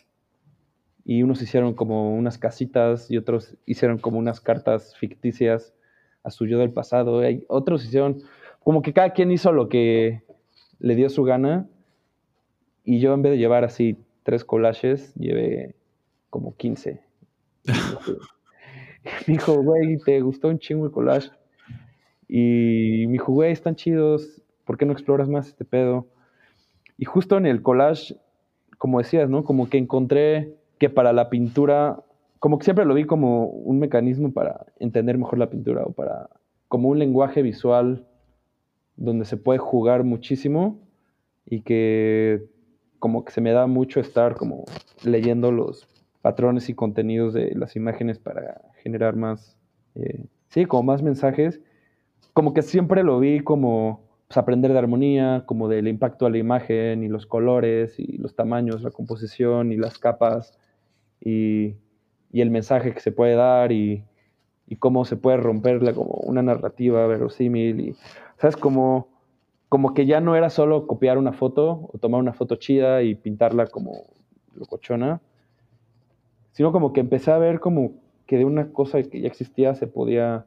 Y unos hicieron como unas casitas y otros hicieron como unas cartas ficticias a su yo del pasado. Y otros hicieron como que cada quien hizo lo que le dio su gana. Y yo en vez de llevar así tres collages, llevé como 15. (laughs) me dijo, güey, ¿te gustó un chingo el collage? Y me dijo, güey, están chidos, ¿por qué no exploras más este pedo? Y justo en el collage, como decías, ¿no? Como que encontré que para la pintura, como que siempre lo vi como un mecanismo para entender mejor la pintura o para, como un lenguaje visual donde se puede jugar muchísimo y que como que se me da mucho estar como leyendo los patrones y contenidos de las imágenes para generar más, eh, sí, como más mensajes. Como que siempre lo vi como pues, aprender de armonía, como del impacto a la imagen y los colores y los tamaños, la composición y las capas y, y el mensaje que se puede dar y, y cómo se puede romperla como una narrativa verosímil y, ¿sabes? Como, como que ya no era solo copiar una foto o tomar una foto chida y pintarla como locochona, sino como que empecé a ver como que de una cosa que ya existía se podía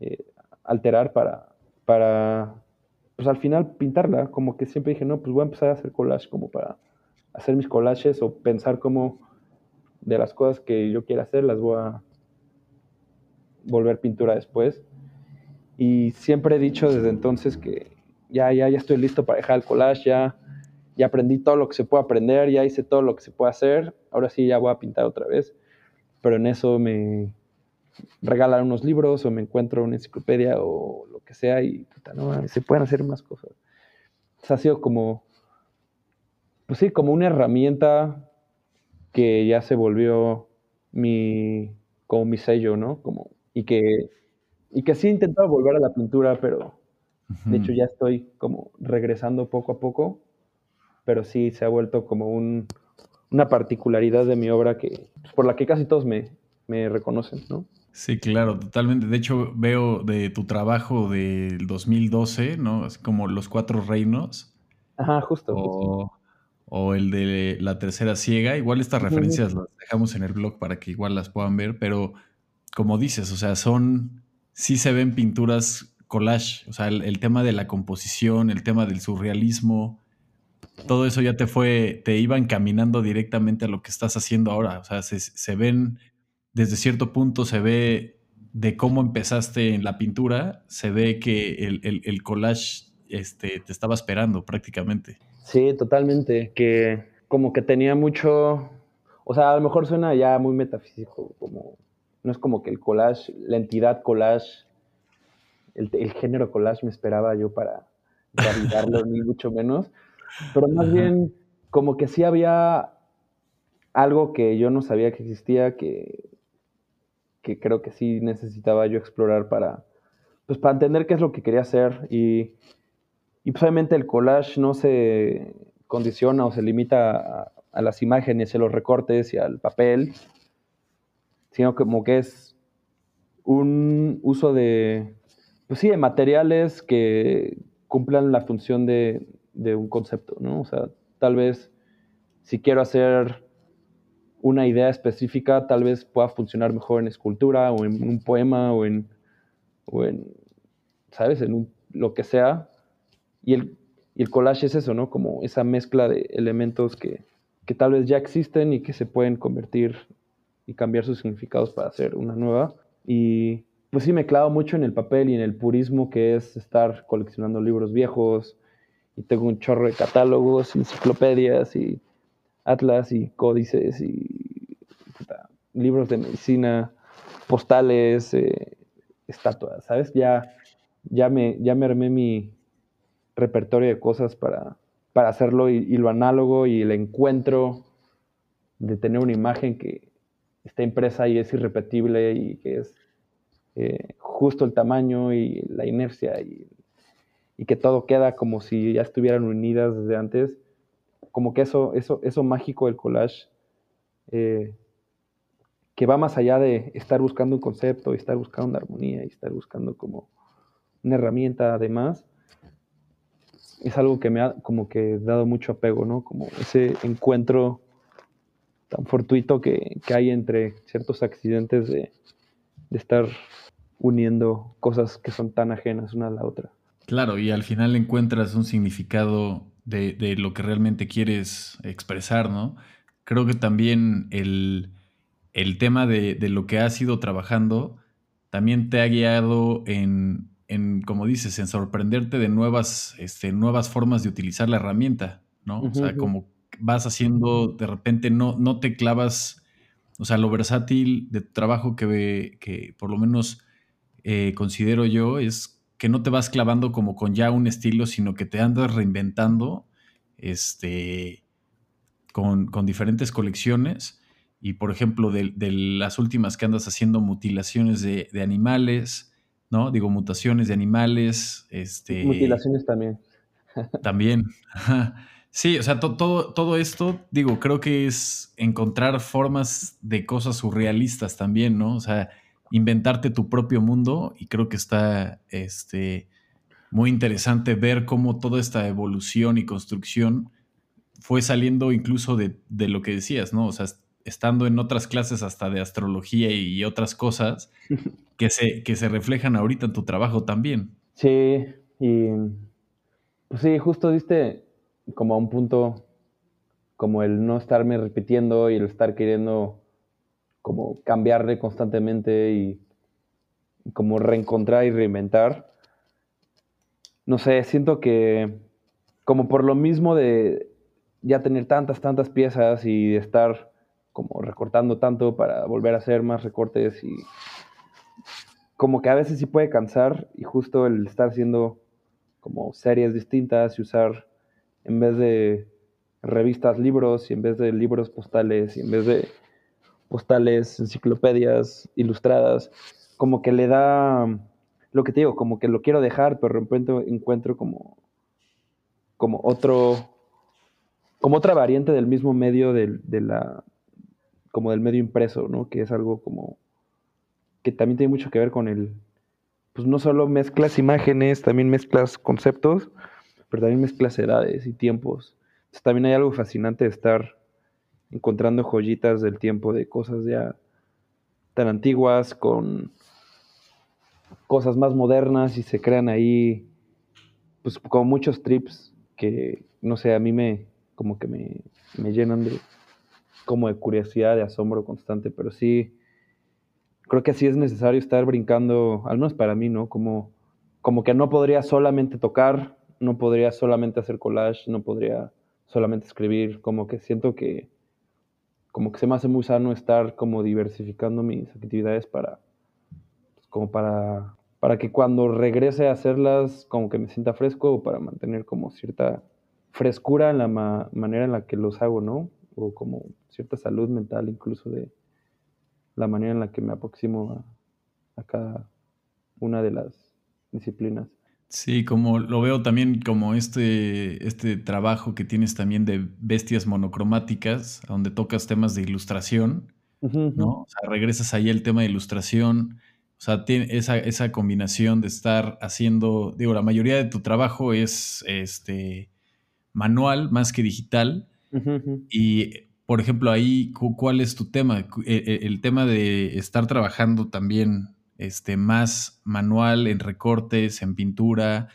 eh, alterar para, para, pues al final pintarla, como que siempre dije, no, pues voy a empezar a hacer collage como para hacer mis collages o pensar como de las cosas que yo quiera hacer las voy a volver pintura después. Y siempre he dicho desde entonces que ya, ya, ya estoy listo para dejar el collage, ya ya aprendí todo lo que se puede aprender, ya hice todo lo que se puede hacer, ahora sí ya voy a pintar otra vez, pero en eso me regalan unos libros o me encuentro una enciclopedia o lo que sea y puta, no, se pueden hacer más cosas. ha sido como, pues sí, como una herramienta que ya se volvió mi, como mi sello, ¿no? Como, y que, y que sí he intentado volver a la pintura, pero de hecho ya estoy como regresando poco a poco pero sí se ha vuelto como un, una particularidad de mi obra que, por la que casi todos me, me reconocen, ¿no? Sí, claro, totalmente. De hecho, veo de tu trabajo del 2012, ¿no? Así como Los Cuatro Reinos. Ajá, justo. O, o el de La Tercera Ciega. Igual estas referencias las dejamos en el blog para que igual las puedan ver, pero como dices, o sea, son, sí se ven pinturas collage, o sea, el tema de la composición, el tema del surrealismo, todo eso ya te fue, te iba encaminando directamente a lo que estás haciendo ahora. O sea, se, ven, desde cierto punto se ve de cómo empezaste en la pintura, se ve que el, collage este, te estaba esperando prácticamente. Sí, totalmente, que como que tenía mucho, o sea, a lo mejor suena ya muy metafísico, como no es como que el collage, la entidad collage, el, género collage me esperaba yo para validarlo, ni (laughs) mucho menos, pero más bien como que sí había algo que yo no sabía que existía, que, que creo que sí necesitaba yo explorar para, pues para entender qué es lo que quería hacer. Y, y pues obviamente el collage no se condiciona o se limita a, a las imágenes, a los recortes y al papel, sino como que es un uso de, pues sí, de materiales que cumplan la función de, de un concepto, ¿no? O sea, tal vez si quiero hacer una idea específica, tal vez pueda funcionar mejor en escultura o en un poema o en, o en ¿sabes? En lo que sea. Y el, y el collage es eso, ¿no? Como esa mezcla de elementos que, que tal vez ya existen y que se pueden convertir y cambiar sus significados para hacer una nueva. Y pues sí me clavo mucho en el papel y en el purismo que es estar coleccionando libros viejos y tengo un chorro de catálogos, enciclopedias y atlas y códices y libros de medicina, postales, eh, estatuas, ¿sabes? Ya, ya, me, ya me armé mi repertorio de cosas para, para hacerlo y, lo análogo y el encuentro de tener una imagen que está impresa y es irrepetible y que es eh, justo el tamaño y la inercia y, y, que todo queda como si ya estuvieran unidas desde antes, como que eso, eso, eso mágico del collage, eh, que va más allá de estar buscando un concepto y estar buscando una armonía y estar buscando como una herramienta además, es algo que me ha como que dado mucho apego, ¿no? Como ese encuentro tan fortuito que, que hay entre ciertos accidentes de, de, estar uniendo cosas que son tan ajenas una a la otra. Claro, y al final encuentras un significado de, de lo que realmente quieres expresar, ¿no? Creo que también el, el tema de, de, lo que has ido trabajando también te ha guiado en, en, como dices, en sorprenderte de nuevas, este, nuevas formas de utilizar la herramienta, ¿no? o sea, como vas haciendo, de repente no, no te clavas, o sea, lo versátil de trabajo que, que por lo menos eh, considero yo es que no te vas clavando como con ya un estilo, sino que te andas reinventando este, con, con diferentes colecciones. Y por ejemplo, de, de, las últimas que andas haciendo mutilaciones de, de animales, ¿no? Digo, mutaciones de animales. Este, Mutilaciones también. (laughs) también. Sí, o sea, todo, todo esto, digo, creo que es encontrar formas de cosas surrealistas también, ¿no? O sea, inventarte tu propio mundo y creo que está este, muy interesante ver cómo toda esta evolución y construcción fue saliendo incluso de, de lo que decías, ¿no? O sea, estando en otras clases hasta de astrología y otras cosas, (laughs) que se, que se reflejan ahorita en tu trabajo también. Sí, y pues sí, justo diste como a un punto como el no estarme repitiendo y el estar queriendo como cambiarle constantemente y como reencontrar y reinventar. No sé, siento que como por lo mismo de ya tener tantas, tantas piezas y de estar como recortando tanto para volver a hacer más recortes y como que a veces sí puede cansar y justo el estar haciendo como series distintas y usar en vez de revistas libros y en vez de libros postales y en vez de postales, enciclopedias ilustradas, como que le da lo que te digo, como que lo quiero dejar, pero de repente encuentro como, como otro, como otra variante del mismo medio de, de la, como del medio impreso, ¿no? Que es algo como que también tiene mucho que ver con el, pues no solo mezclas imágenes, también mezclas conceptos, pero también mezclas edades y tiempos. Entonces, también hay algo fascinante de estar encontrando joyitas del tiempo de cosas ya tan antiguas con cosas más modernas y se crean ahí pues como muchos trips que no sé, a mí me como que me, me llenan de como de curiosidad, de asombro constante, pero sí, creo que sí es necesario estar brincando, al menos para mí, ¿no? Como, como que no podría solamente tocar, no podría solamente hacer collage, no podría solamente escribir, como que siento que como que se me hace muy sano estar como diversificando mis actividades para como para para que cuando regrese a hacerlas como que me sienta fresco o para mantener como cierta frescura en la manera en la que los hago, ¿no? O como cierta salud mental incluso de la manera en la que me aproximo a, a cada una de las disciplinas. Sí, como lo veo también como este, este trabajo que tienes también de bestias monocromáticas, donde tocas temas de ilustración, ¿no? O sea, regresas ahí al tema de ilustración. O O sea, tiene esa, esa combinación de estar haciendo, digo, la mayoría de tu trabajo es este manual más que digital. Y, por ejemplo, ahí, ¿cuál es tu tema? E, e, el, tema de estar trabajando también este, más manual en recortes, en pintura,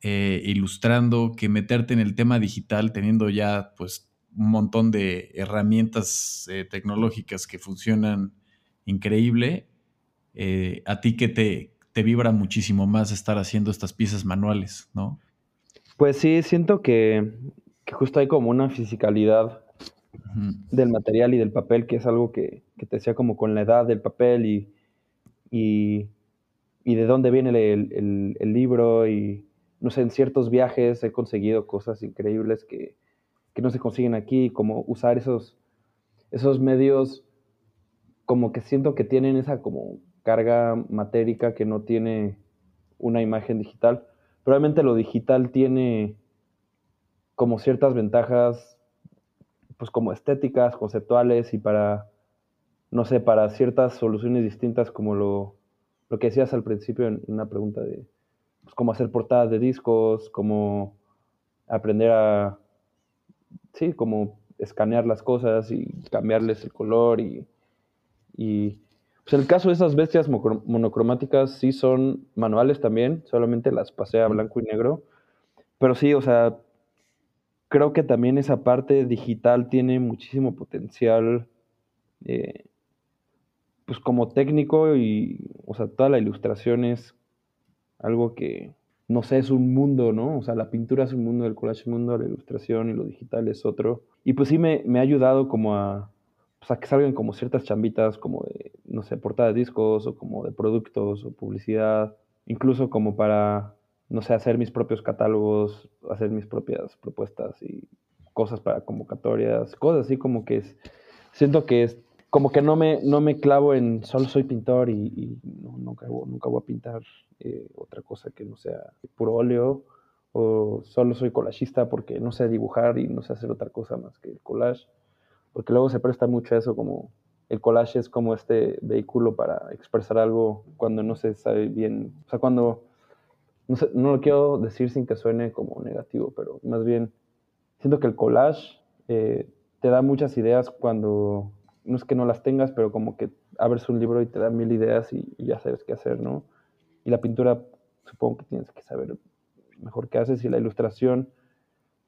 eh, ilustrando, que meterte en el tema digital teniendo ya pues un montón de herramientas eh, tecnológicas que funcionan increíble, eh, a ti que te, te vibra muchísimo más estar haciendo estas piezas manuales, ¿no? Pues sí, siento que, justo hay como una fisicalidad del material y del papel, que es algo que, te decía como con la edad del papel y, y, de dónde viene el, el, libro y, no sé, en ciertos viajes he conseguido cosas increíbles que, que no se consiguen aquí, como usar esos, esos medios como que siento que tienen esa como carga matérica que no tiene una imagen digital. Probablemente lo digital tiene como ciertas ventajas, pues como estéticas, conceptuales y para, no sé, para ciertas soluciones distintas como lo, lo que decías al principio en una pregunta de pues, cómo hacer portadas de discos, cómo aprender a, sí, como escanear las cosas y cambiarles el color y y pues el caso de esas bestias monocromáticas sí son manuales también, solamente las pasé a blanco y negro. Pero sí, o sea, creo que también esa parte digital tiene muchísimo potencial, eh, pues como técnico y, o sea, toda la ilustración es algo que, no sé, es un mundo, ¿no? O sea, la pintura es un mundo, el collage es un mundo, la ilustración y lo digital es otro. Y pues sí me, me ha ayudado como a, o sea, que salgan como ciertas chambitas como de, no sé, portada de discos o como de productos o publicidad, incluso como para, no sé, hacer mis propios catálogos, hacer mis propias propuestas y cosas para convocatorias, cosas así como que es, siento que es como que no me, no me clavo en solo soy pintor y, nunca, nunca voy a pintar eh, otra cosa que no sea puro óleo o solo soy collagista porque no sé dibujar y no sé hacer otra cosa más que el collage porque luego se presta mucho a eso, como el collage es como este vehículo para expresar algo cuando no se sabe bien, o sea, cuando, no, sé, no lo quiero decir sin que suene como negativo, pero más bien siento que el collage eh, te da muchas ideas cuando, no es que no las tengas, pero como que abres un libro y te da mil ideas y, ya sabes qué hacer, ¿no? Y la pintura, supongo que tienes que saber mejor qué haces y la ilustración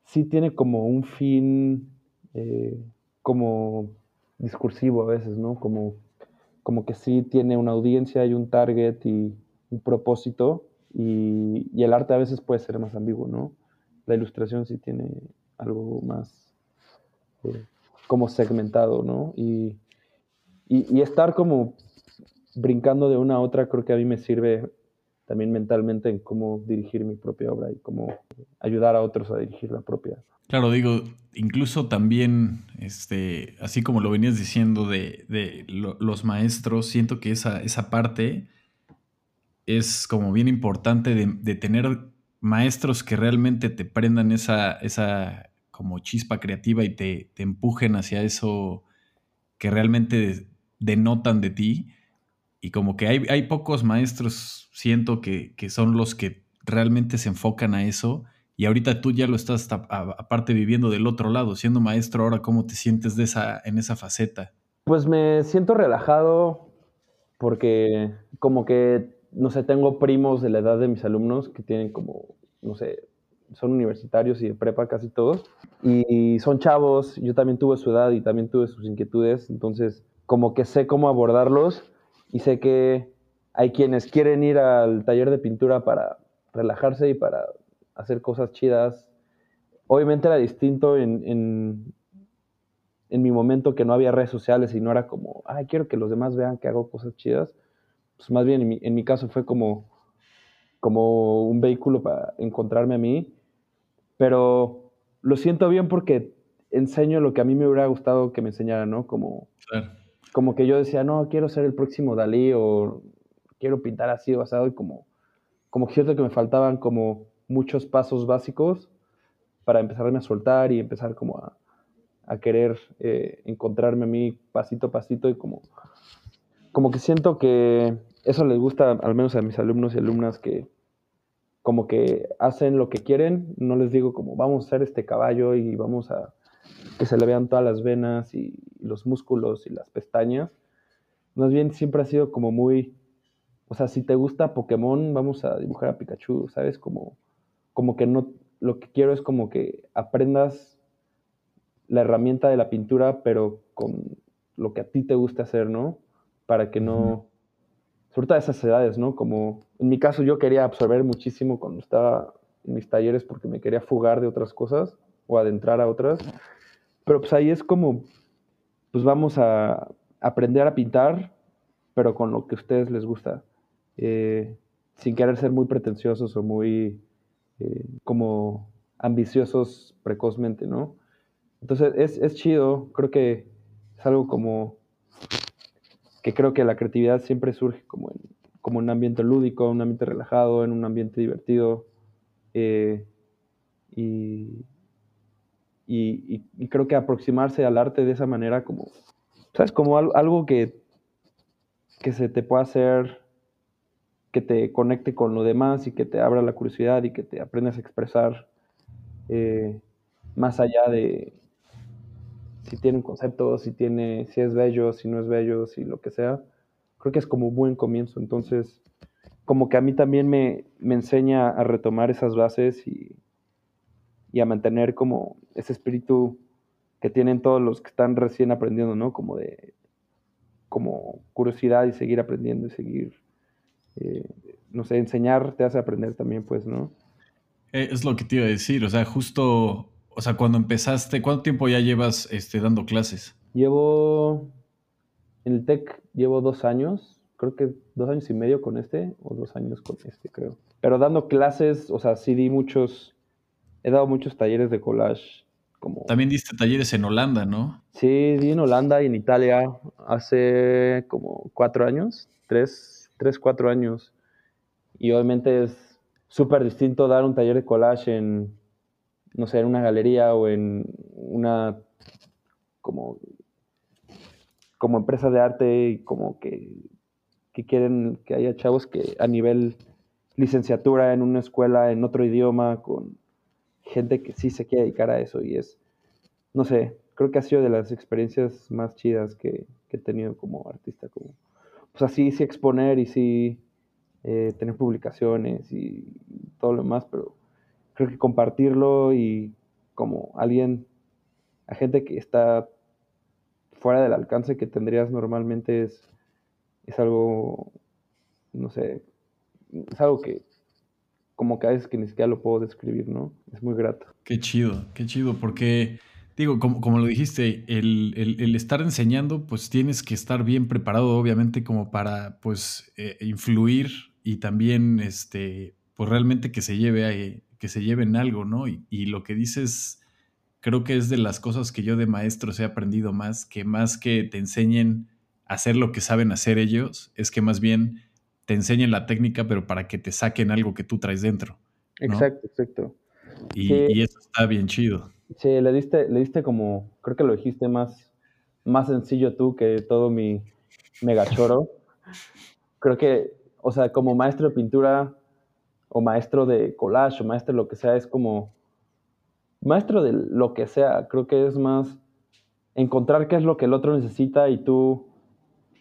sí tiene como un fin... Eh, como discursivo a veces, ¿no? Como, como que sí tiene una audiencia y un target y un propósito y, el arte a veces puede ser más ambiguo, ¿no? La ilustración sí tiene algo más eh, como segmentado, ¿no? Y, estar como brincando de una a otra creo que a mí me sirve también mentalmente en cómo dirigir mi propia obra y cómo ayudar a otros a dirigir la propia. Claro, digo, incluso también, este, así como lo venías diciendo de, los maestros, siento que esa, esa parte es como bien importante de, tener maestros que realmente te prendan esa, esa como chispa creativa y te, te empujen hacia eso que realmente denotan de ti. Y como que hay, hay pocos maestros, siento que, que son los que realmente se enfocan a eso y ahorita tú ya lo estás aparte viviendo del otro lado, siendo maestro, ahora cómo te sientes de esa, en esa faceta. Pues me siento relajado porque como que, no sé, tengo primos de la edad de mis alumnos que tienen como, no sé, son universitarios y de prepa casi todos, y son chavos, yo también tuve su edad y también tuve sus inquietudes, entonces como que sé cómo abordarlos y sé que hay quienes quieren ir al taller de pintura para relajarse y para hacer cosas chidas. Obviamente era distinto en, en, mi momento que no había redes sociales y no era como, ay, quiero que los demás vean que hago cosas chidas. Pues más bien en mi, caso fue como, como un vehículo para encontrarme a mí. Pero lo siento bien porque enseño lo que a mí me hubiera gustado que me enseñaran, ¿no? Como, como que yo decía, no, quiero ser el próximo Dalí o quiero pintar así basado y como, como cierto que me faltaban como muchos pasos básicos para empezarme a soltar y empezar como a, querer eh, encontrarme a mí pasito a pasito y como, como que siento que eso les gusta al menos a mis alumnos y alumnas que como que hacen lo que quieren, no les digo como vamos a hacer este caballo y vamos a que se le vean todas las venas y, los músculos y las pestañas. Más bien siempre ha sido como muy, o sea, si te gusta Pokémon, vamos a dibujar a Pikachu, ¿sabes? Como, como que no, lo que quiero es como que aprendas la herramienta de la pintura, pero con lo que a ti te gusta hacer, ¿no? Para que no, sobre todo a esas edades, ¿no? Como en mi caso yo quería absorber muchísimo cuando estaba en mis talleres porque me quería fugar de otras cosas o adentrar a otras. Pero pues ahí es como, pues vamos a aprender a pintar, pero con lo que a ustedes les gusta, eh, sin querer ser muy pretenciosos o muy eh, como ambiciosos precozmente, ¿no? Entonces es, es chido, creo que es algo como que creo que la creatividad siempre surge como en, como un ambiente lúdico, un ambiente relajado, en un ambiente divertido. Eh, y, y, creo que aproximarse al arte de esa manera como, ¿sabes? Como algo, que, que se te pueda hacer, que te conecte con lo demás y que te abra la curiosidad y que te aprendas a expresar eh, más allá de, si tiene un concepto, si tiene, si es bello, si no es bello, si lo que sea, creo que es como un buen comienzo. Entonces, como que a mí también me, enseña a retomar esas bases y, a mantener como ese espíritu que tienen todos los que están recién aprendiendo, ¿no? Como de como curiosidad y seguir aprendiendo y seguir, eh, no sé, enseñar te hace aprender también, pues, ¿no? Eh, es lo que te iba a decir, o sea, justo o sea, cuando empezaste, ¿cuánto tiempo ya llevas este, dando clases? Llevo, en el TEC llevo dos años, creo que dos años y medio con este, o dos años con este, creo. Pero dando clases, o sea, sí di muchos, he dado muchos talleres de collage. Como... También diste talleres en Holanda, ¿no? Sí, di en Holanda y en Italia hace como cuatro años, tres, tres, cuatro años. Y obviamente es súper distinto dar un taller de collage en, no sé, en una galería o en una como, como empresa de arte y como que, que quieren que haya chavos que a nivel licenciatura en una escuela en otro idioma con gente que sí se quiere dedicar a eso y es, no sé, creo que ha sido de las experiencias más chidas que, he tenido como artista, como, pues así, sí exponer y sí eh, tener publicaciones y todo lo demás, pero creo que compartirlo y como alguien, a gente que está fuera del alcance que tendrías normalmente es, es algo, no sé, es algo que como que a veces que ni siquiera lo puedo describir, ¿no? Es muy grato. Qué chido, qué chido, porque digo, como, como lo dijiste, el, el, estar enseñando, pues tienes que estar bien preparado, obviamente, como para, pues, eh, influir y también, este, pues realmente que se lleve que se lleven algo, ¿no? Y, lo que dices, creo que es de las cosas que yo de maestros he aprendido más, que más que te enseñen a hacer lo que saben hacer ellos, es que más bien te enseñen la técnica, pero para que te saquen algo que tú traes dentro. Exacto, exacto. Y, eso está bien chido. Sí, le diste, le diste como, creo que lo dijiste más, más sencillo tú que todo mi megachoro. creo que, o sea, como maestro de pintura, o maestro de collage o maestro de lo que sea, es como maestro de lo que sea, creo que es más encontrar qué es lo que el otro necesita y tú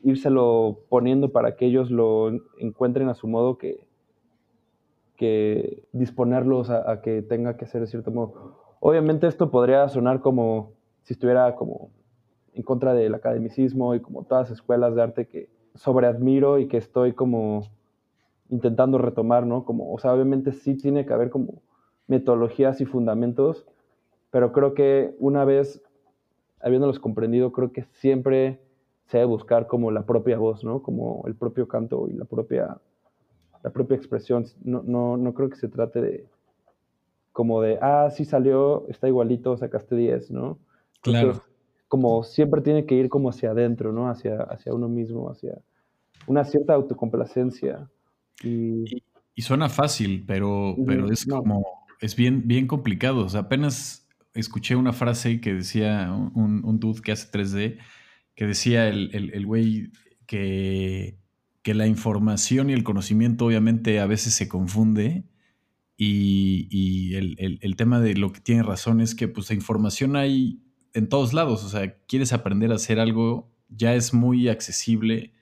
írselo poniendo para que ellos lo encuentren a su modo que, que disponerlos a, que tenga que ser de cierto modo. Obviamente esto podría sonar como si estuviera como en contra del academicismo y como todas las escuelas de arte que sobreadmiro y que estoy como intentando retomar, ¿no? Como, o sea, obviamente sí tiene que haber como metodologías y fundamentos, pero creo que una vez habiéndolos comprendido, creo que siempre se debe buscar como la propia voz, ¿no? Como el propio canto y la propia, la propia expresión. No, no, no creo que se trate de como de, ah, sí salió, está igualito, sacaste 10, ¿no? Claro. como siempre tiene que ir como hacia adentro, ¿no? Hacia, hacia uno mismo, hacia una cierta autocomplacencia. Y, suena fácil, pero, pero es como, es bien, bien complicado. O sea, apenas escuché una frase que decía un, un dude que hace 3D, que decía el, el, güey que, que la información y el conocimiento obviamente a veces se confunde y, el, tema de lo que tiene razón es que pues la información hay en todos lados, o sea, quieres aprender a hacer algo, ya es muy accesible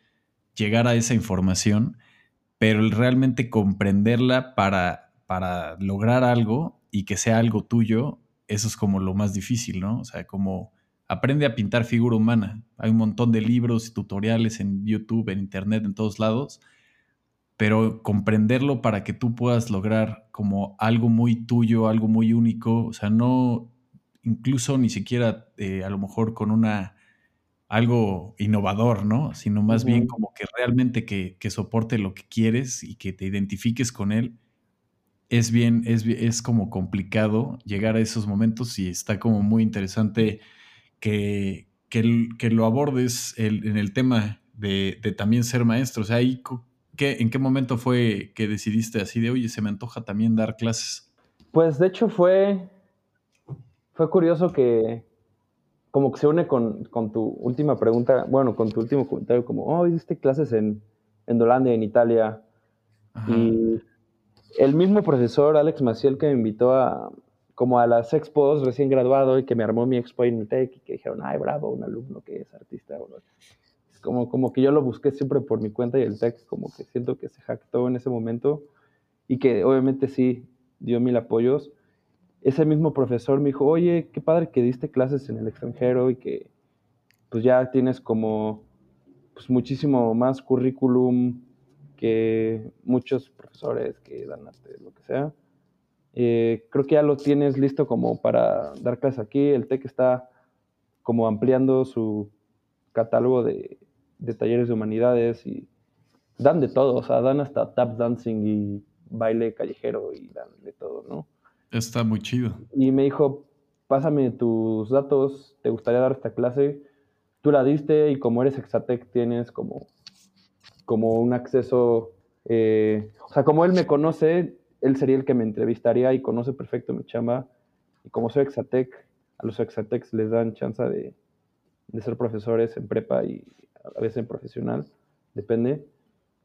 llegar a esa información, pero realmente comprenderla para, para lograr algo y que sea algo tuyo, eso es como lo más difícil, ¿no? O sea, como aprende a pintar figura humana. Hay un montón de libros y tutoriales en YouTube, en Internet, en todos lados, pero comprenderlo para que tú puedas lograr como algo muy tuyo, algo muy único, o sea, no incluso ni siquiera eh, a lo mejor con una algo innovador, ¿no? Sino más bien como que realmente que, soporte lo que quieres y que te identifiques con él. Es bien, es, es como complicado llegar a esos momentos y está como muy interesante que, que, lo abordes en el tema de, también ser maestro. O sea, ¿en qué momento fue que decidiste así de, oye, se me antoja también dar clases? Pues de hecho fue, fue curioso que como que se une con, tu última pregunta, bueno, con tu último comentario, como, oh, hiciste clases en, en Holanda, en Italia. Y el mismo profesor, Alex Maciel, que me invitó a, como a las expos recién graduado y que me armó mi expo en el TEC y que dijeron, ay, bravo, un alumno que es artista. Es como, como que yo lo busqué siempre por mi cuenta y el TEC como que siento que se jactó en ese momento y que obviamente sí dio mil apoyos. Ese mismo profesor me dijo, oye, qué padre que diste clases en el extranjero y que pues ya tienes como pues muchísimo más currículum que muchos profesores que dan arte, lo que sea. Eh, creo que ya lo tienes listo como para dar clases aquí. El TEC está como ampliando su catálogo de, talleres de humanidades y dan de todo, o sea, dan hasta tap dancing y baile callejero y dan de todo, ¿no? Está muy chido. Y me dijo, pásame tus datos, ¿te gustaría dar esta clase? Tú la diste y como eres Exatec tienes como, como un acceso, eh, o sea, como él me conoce, él sería el que me entrevistaría y conoce perfecto mi chamba. Y como soy Exatec, a los Exatecs les dan chance de, ser profesores en prepa y a veces en profesional, depende.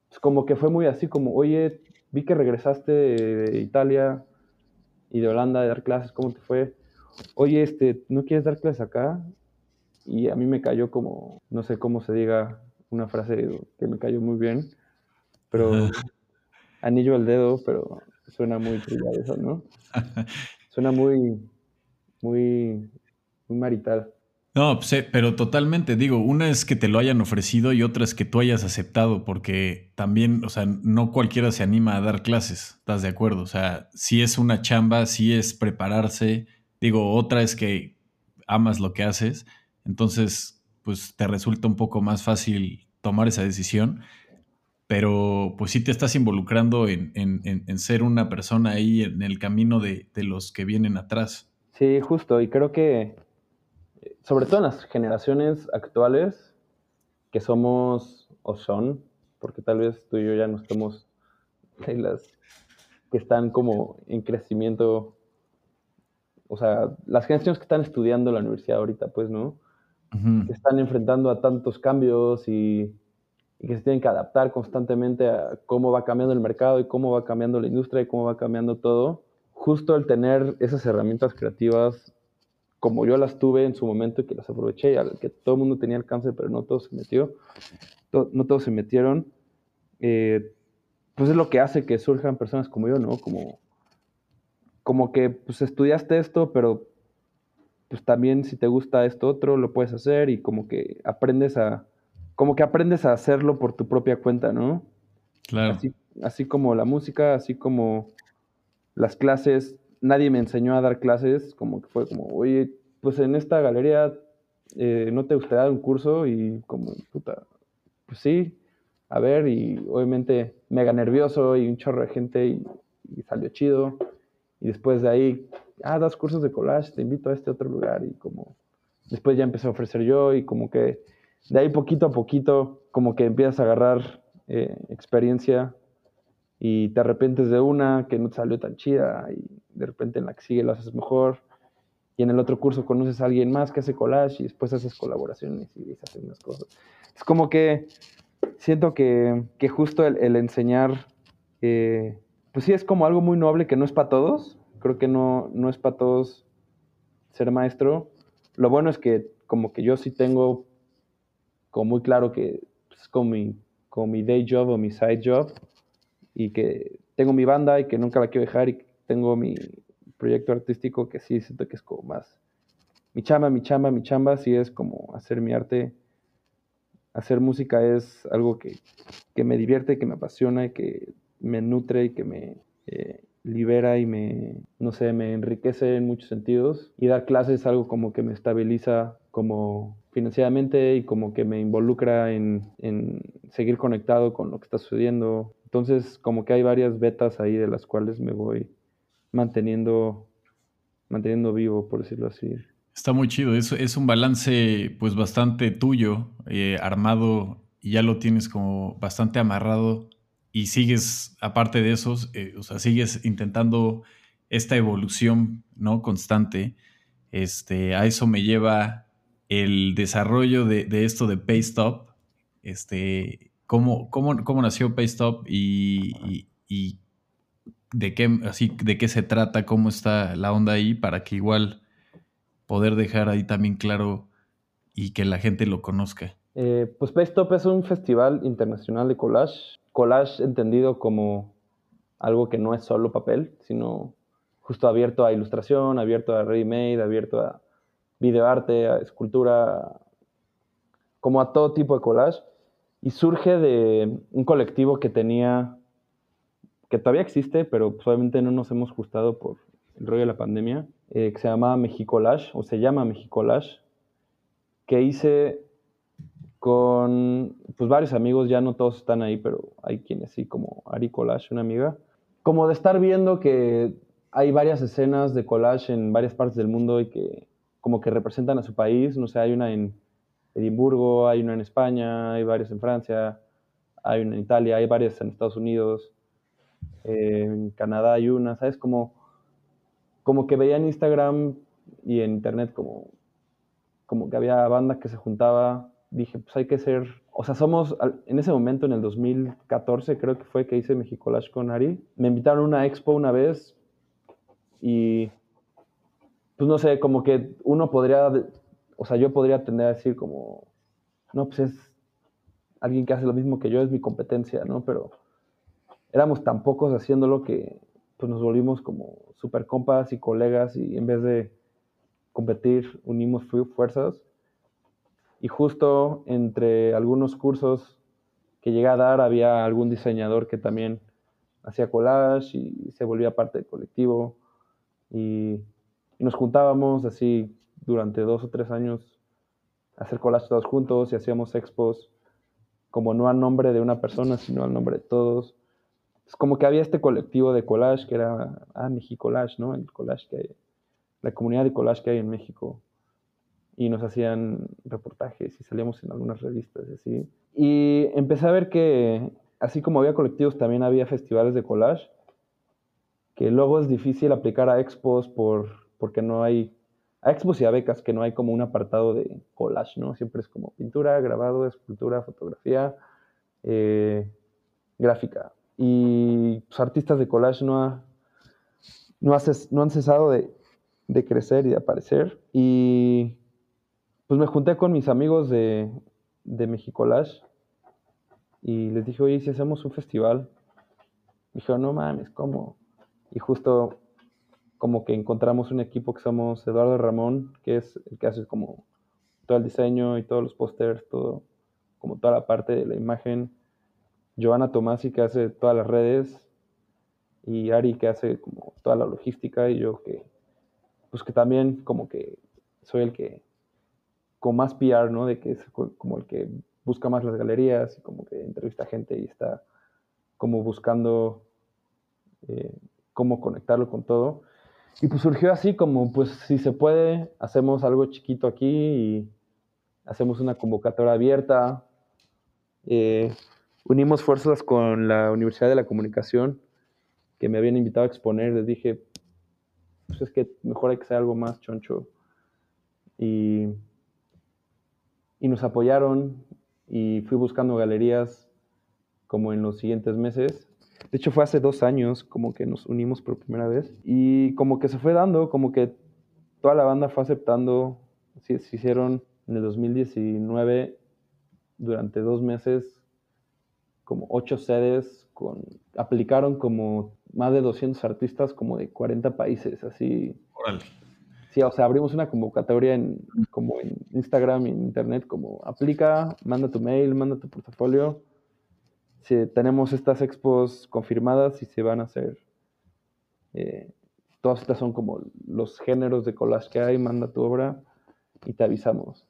Pues como que fue muy así como, oye, vi que regresaste de Italia y de Holanda de dar clases, ¿cómo te fue? Oye, este, ¿no quieres dar clases acá? Y a mí me cayó como, no sé cómo se diga una frase que me cayó muy bien, pero (laughs) anillo al dedo, pero Suena muy trillado eso, ¿no? (laughs) Suena muy, muy, muy marital. No, pero totalmente, digo, una es que te lo hayan ofrecido y otra es que tú hayas aceptado, porque también, o sea, no cualquiera se anima a dar clases, ¿estás de acuerdo? O sea, si es una chamba, si es prepararse, digo, otra es que amas lo que haces, entonces, pues te resulta un poco más fácil tomar esa decisión pero pues sí te estás involucrando en, ser una persona ahí en el camino de, los que vienen atrás. Sí, justo, y creo que sobre todo en las generaciones actuales, que somos o son, porque tal vez tú y yo ya no en (laughs) las que están como en crecimiento, o sea, las generaciones que están estudiando la universidad ahorita, pues, ¿no? Que están enfrentando a tantos cambios y y que se tienen que adaptar constantemente a cómo va cambiando el mercado y cómo va cambiando la industria y cómo va cambiando todo. Justo el tener esas herramientas creativas como yo las tuve en su momento y que las aproveché, al que todo el mundo tenía alcance, pero no todos se metió, no todos se metieron, eh, pues es lo que hace que surjan personas como yo, ¿no? Como, como que pues estudiaste esto, pero pues también si te gusta esto otro, lo puedes hacer y como que aprendes a, como que aprendes a hacerlo por tu propia cuenta, ¿no? Claro. Así, como la música, así como las clases, nadie me enseñó a dar clases, como que fue como, oye, pues en esta galería eh, no te gustaría dar un curso y como, puta, pues sí, a ver, y obviamente mega nervioso y un chorro de gente y, salió chido. Y después de ahí, ah, das cursos de collage, te invito a este otro lugar y como, después ya empecé a ofrecer yo y como que de ahí poquito a poquito como que empiezas a agarrar eh, experiencia y te arrepientes de una que no te salió tan chida y de repente en la que sigue lo haces mejor y en el otro curso conoces a alguien más que hace collage y después haces colaboraciones y se hacen unas cosas. Es como que siento que, justo el, enseñar, eh, pues sí es como algo muy noble que no es para todos. Creo que no, no es para todos ser maestro. Lo bueno es que como que yo sí tengo como muy claro que es como mi, como mi day job o mi side job y que tengo mi banda y que nunca la quiero dejar y tengo mi proyecto artístico que sí siento que es como más mi chamba, mi chamba, mi chamba, sí es como hacer mi arte. Hacer música es algo que, me divierte, que me apasiona y que me nutre y que me eh, libera y me, no sé, me enriquece en muchos sentidos. Y dar clases es algo como que me estabiliza como financieramente y como que me involucra en, en seguir conectado con lo que está sucediendo. Entonces, como que hay varias vetas ahí de las cuales me voy manteniendo, manteniendo vivo, por decirlo así. Está muy chido, es, es un balance pues bastante tuyo, eh, armado y ya lo tienes como bastante amarrado y sigues, aparte de esos, eh, o sea, sigues intentando esta evolución, ¿no? Constante. Este, a eso me lleva el desarrollo de, esto de Paystop. Este, ¿cómo, cómo, cómo nació Paystop y, y, de, qué, así, de qué se trata, cómo está la onda ahí, para que igual poder dejar ahí también claro y que la gente lo conozca? Eh, pues Paystop es un festival internacional de collage. Collage entendido como algo que no es solo papel, sino justo abierto a ilustración, abierto a ready-made, abierto a videoarte, a escultura, como a todo tipo de collage. Y surge de un colectivo que tenía, que todavía existe, pero pues obviamente no nos hemos gustado por el rollo de la pandemia, eh, que se llama Mexicolage, o se llama Mexicolage, que hice con pues, varios amigos, ya no todos están ahí, pero hay quienes sí, como Ari Collage, una amiga. Como de estar viendo que hay varias escenas de collage en varias partes del mundo y que como que representan a su país, no sé, hay una en Edimburgo, hay una en España, hay varias en Francia, hay una en Italia, hay varias en Estados Unidos, en Canadá hay una, ¿sabes? Como como que veía en Instagram y en internet como, como que había bandas que se juntaba, dije, pues hay que ser, o sea, somos, en ese momento, en el 2014 creo que fue que hice Mexicolash con Ari, me invitaron a una expo una vez y, pues no sé, como que uno podría, o sea, yo podría tender a decir como, no, pues es alguien que hace lo mismo que yo, es mi competencia, ¿no? Pero éramos tan pocos haciéndolo que pues nos volvimos como super compas y colegas y en vez de competir unimos fuerzas. Y justo entre algunos cursos que llegué a dar había algún diseñador que también hacía collage y se volvía parte del colectivo. Y, nos juntábamos así durante dos o tres años hacer collage todos juntos y hacíamos expos como no a nombre de una persona, sino al nombre de todos es como que había este colectivo de collage que era, ah, Mexicolage, ¿no? El collage que hay, la comunidad de collage que hay en México. Y nos hacían reportajes y salíamos en algunas revistas y así. Y empecé a ver que, así como había colectivos, también había festivales de collage, que luego es difícil aplicar a expos por, porque no hay, a expos y a becas, que no hay como un apartado de collage, ¿no? Siempre es como pintura, grabado, escultura, fotografía, eh, gráfica y pues, artistas de collage no, no, no han cesado de, crecer y de aparecer. Y pues me junté con mis amigos de, de Mexicolage y les dije, oye, si hacemos un festival. Me dijeron, no mames, ¿cómo? Y justo como que encontramos un equipo que somos Eduardo Ramón, que es el que hace como todo el diseño y todos los pósters, todo, como toda la parte de la imagen. Joana Tomasi que hace todas las redes y Ari que hace como toda la logística y yo que pues que también como que soy el que con más PR, ¿no? De que es como el que busca más las galerías y como que entrevista gente y está como buscando eh, cómo conectarlo con todo. Y pues surgió así como, pues si se puede, hacemos algo chiquito aquí y hacemos una convocatoria abierta. Eh, unimos fuerzas con la Universidad de la Comunicación, que me habían invitado a exponer. Les dije, pues es que mejor hay que hacer algo más choncho. Y, y nos apoyaron y fui buscando galerías como en los siguientes meses. De hecho, fue hace dos años como que nos unimos por primera vez y como que se fue dando, como que toda la banda fue aceptando, se, se hicieron en el 2019 durante dos meses como ocho sedes, con, aplicaron como más de 200 artistas como de 40 países, así. Órale. Sí, o sea, abrimos una convocatoria en, como en Instagram y en Internet, como aplica, manda tu mail, manda tu portafolio. Si tenemos estas expos confirmadas y se van a hacer. Eh, todas estas son como los géneros de collage que hay, manda tu obra y te avisamos.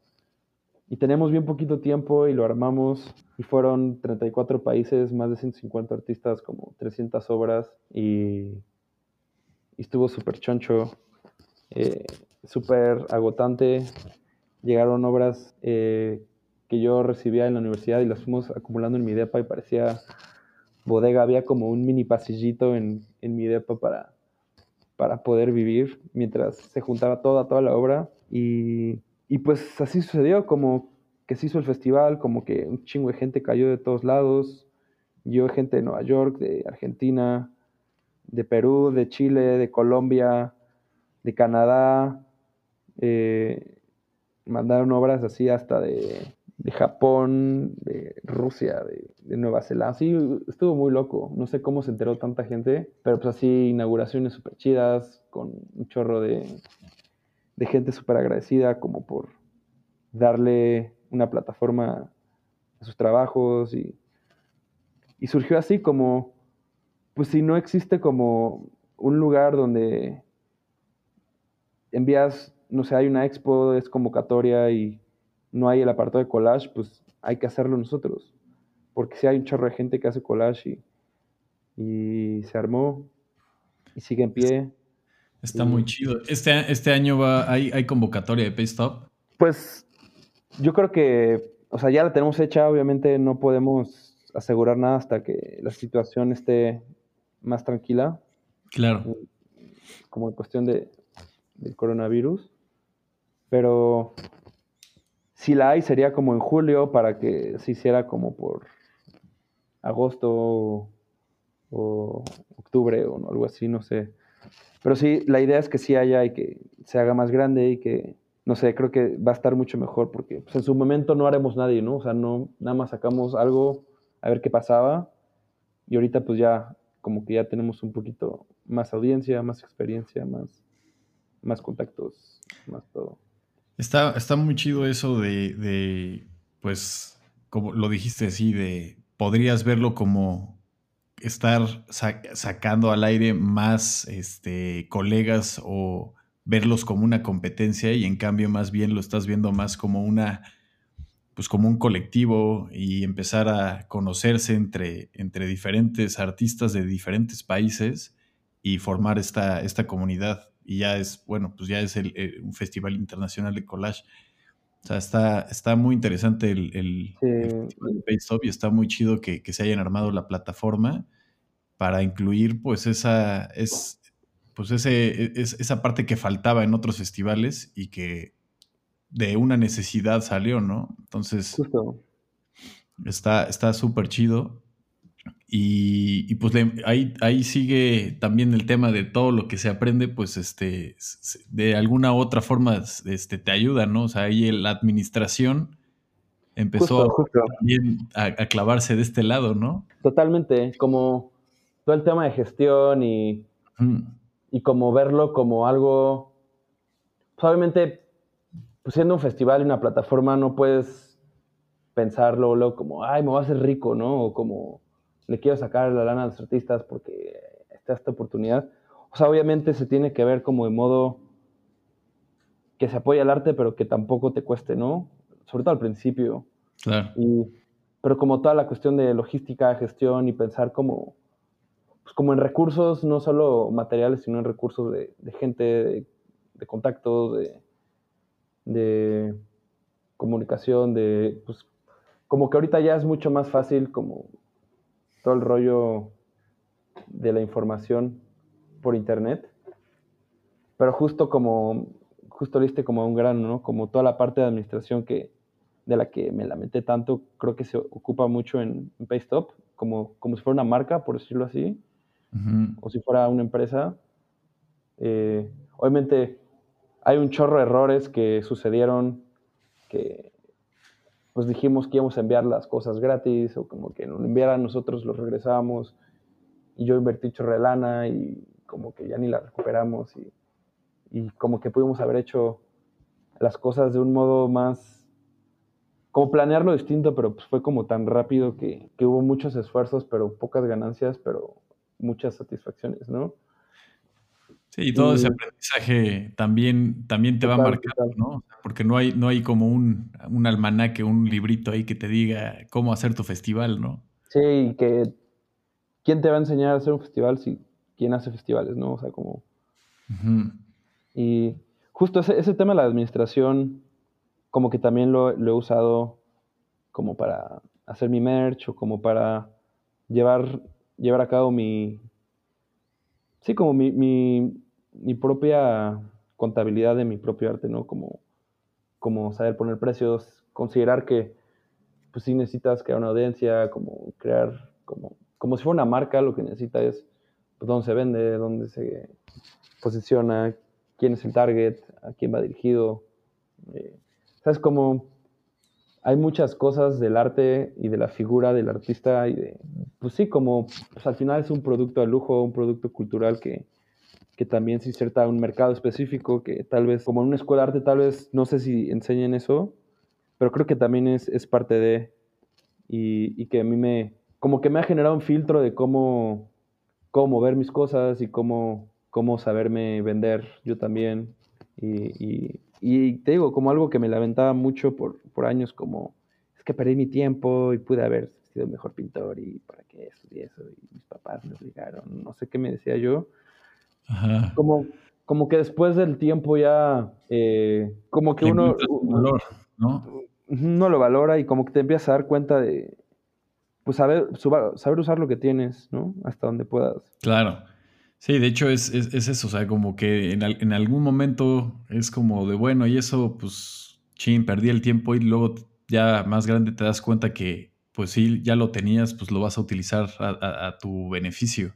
Y tenemos bien poquito tiempo y lo armamos. Y fueron 34 países, más de 150 artistas, como 300 obras. Y, y estuvo súper choncho, eh, súper agotante. Llegaron obras eh, que yo recibía en la universidad y las fuimos acumulando en mi depa y parecía bodega. Había como un mini pasillito en, en mi depa para, para poder vivir mientras se juntaba toda, toda la obra. Y y pues así sucedió, como que se hizo el festival, como que un chingo de gente cayó de todos lados. Yo gente de Nueva York, de Argentina, de Perú, de Chile, de Colombia, de Canadá. Eh, mandaron obras así hasta de, Japón, de Rusia, de, Nueva Zelanda. Sí, estuvo muy loco. No sé cómo se enteró tanta gente, pero pues así inauguraciones súper chidas, con un chorro de, de gente súper agradecida como por darle una plataforma a sus trabajos y, y surgió así como, pues si no existe como un lugar donde envías, no sé, hay una expo, es convocatoria y no hay el apartado de collage, pues hay que hacerlo nosotros. Porque si hay un chorro de gente que hace collage y, y se armó y sigue en pie. Está muy chido. Este, este año va, hay, hay convocatoria de Paystop. Pues yo creo que, o sea, ya la tenemos hecha, obviamente no podemos asegurar nada hasta que la situación esté más tranquila. Claro. Como en cuestión de, del coronavirus. Pero si la hay, sería como en julio para que se hiciera como por agosto o octubre o algo así, no sé. Pero sí, la idea es que sí haya y que se haga más grande y que, no sé, creo que va a estar mucho mejor porque pues, en su momento no haremos nadie, ¿no? O sea, no, nada más sacamos algo a ver qué pasaba y ahorita pues ya como que ya tenemos un poquito más audiencia, más experiencia, más, más contactos, más todo. Está, está muy chido eso de, de, pues, como lo dijiste así, de podrías verlo como estar sacando al aire más este, colegas o verlos como una competencia y en cambio más bien lo estás viendo más como una pues como un colectivo y empezar a conocerse entre, entre diferentes artistas de diferentes países y formar esta, esta comunidad. Y ya es, bueno, pues ya es el, un festival internacional de collage. O sea, está, está muy interesante el, el, y está muy chido que, que, se hayan armado la plataforma para incluir pues esa, es, pues ese, e, es, esa parte que faltaba en otros festivales y que de una necesidad salió, ¿no? Entonces, está súper chido. Y, pues ahí, ahí sigue también el tema de todo lo que se aprende, pues este, de alguna otra forma este, te ayuda, ¿no? O sea, ahí la administración empezó también a, clavarse de este lado, ¿no? Totalmente, como todo el tema de gestión y, y como verlo como algo, pues obviamente, pues siendo un festival y una plataforma no puedes pensarlo luego como, ay, me voy a hacer rico, ¿no? O como le quiero sacar la lana a los artistas porque está esta oportunidad. O sea, obviamente se tiene que ver como de modo que se apoya el arte, pero que tampoco te cueste, ¿no? Sobre todo al principio. Claro. pero como toda la cuestión de logística, gestión y pensar como, pues como en recursos, no solo materiales, sino en recursos de, gente, de, de contactos, de, de comunicación, de, pues, como que ahorita ya es mucho más fácil como todo el rollo de la información por internet, pero justo como, justo viste como un grano, ¿no? Como toda la parte de administración que de la que me lamenté tanto, creo que se ocupa mucho en, en Paystop, como, como si fuera una marca, por decirlo así, o si fuera una empresa. Eh, obviamente hay un chorro de errores que sucedieron que pues dijimos que íbamos a enviar las cosas gratis o como que nos enviaran nosotros los regresamos y yo invertí chorro de lana y como que ya ni la recuperamos y, y como que pudimos haber hecho las cosas de un modo más como planearlo distinto, pero pues fue como tan rápido que, que, hubo muchos esfuerzos, pero pocas ganancias, pero muchas satisfacciones, ¿no? Sí, y todo ese aprendizaje también, también te va marcando, ¿no? Porque no hay, no hay como un, un almanaque, un librito ahí que te diga cómo hacer tu festival, ¿no? Sí, y que ¿quién te va a enseñar a hacer un festival si quién hace festivales, ¿no? O sea, como... Y justo ese, ese, tema de la administración, como que también lo, lo, he usado como para hacer mi merch o como para llevar, llevar a cabo mi... Sí, como mi, mi, mi propia contabilidad de mi propio arte, ¿no? Como, como saber poner precios, considerar que pues sí necesitas crear una audiencia, como crear, como, como si fuera una marca, lo que necesita es pues, dónde se vende, dónde se posiciona, quién es el target, a quién va dirigido. Eh, ¿Sabes? Como hay muchas cosas del arte y de la figura del artista y de, pues sí, como pues al final es un producto de lujo, un producto cultural que, que también se inserta a un mercado específico, que tal vez, como en una escuela de arte, tal vez, no sé si enseñen eso, pero creo que también es, es parte de, y, y, que a mí me, como que me ha generado un filtro de cómo, cómo mover mis cosas y cómo cómo saberme vender yo también. Y, y, te digo, como algo que me lamentaba mucho por, por, años, como es que perdí mi tiempo y pude haber sido mejor pintor y para qué estudié eso y mis papás me obligaron, no sé qué me decía yo. Ajá. Como, como que después del tiempo ya, eh, como que uno... Valor, ¿no? No lo valora y como que te empiezas a dar cuenta de, pues saber, saber usar lo que tienes, ¿no? Hasta donde puedas. Claro. Sí, de hecho es, es, es, eso, o sea, como que en, en, algún momento es como de, bueno, y eso, pues, chin, perdí el tiempo y luego ya más grande te das cuenta que, pues sí, ya lo tenías, pues lo vas a utilizar a, a, a tu beneficio.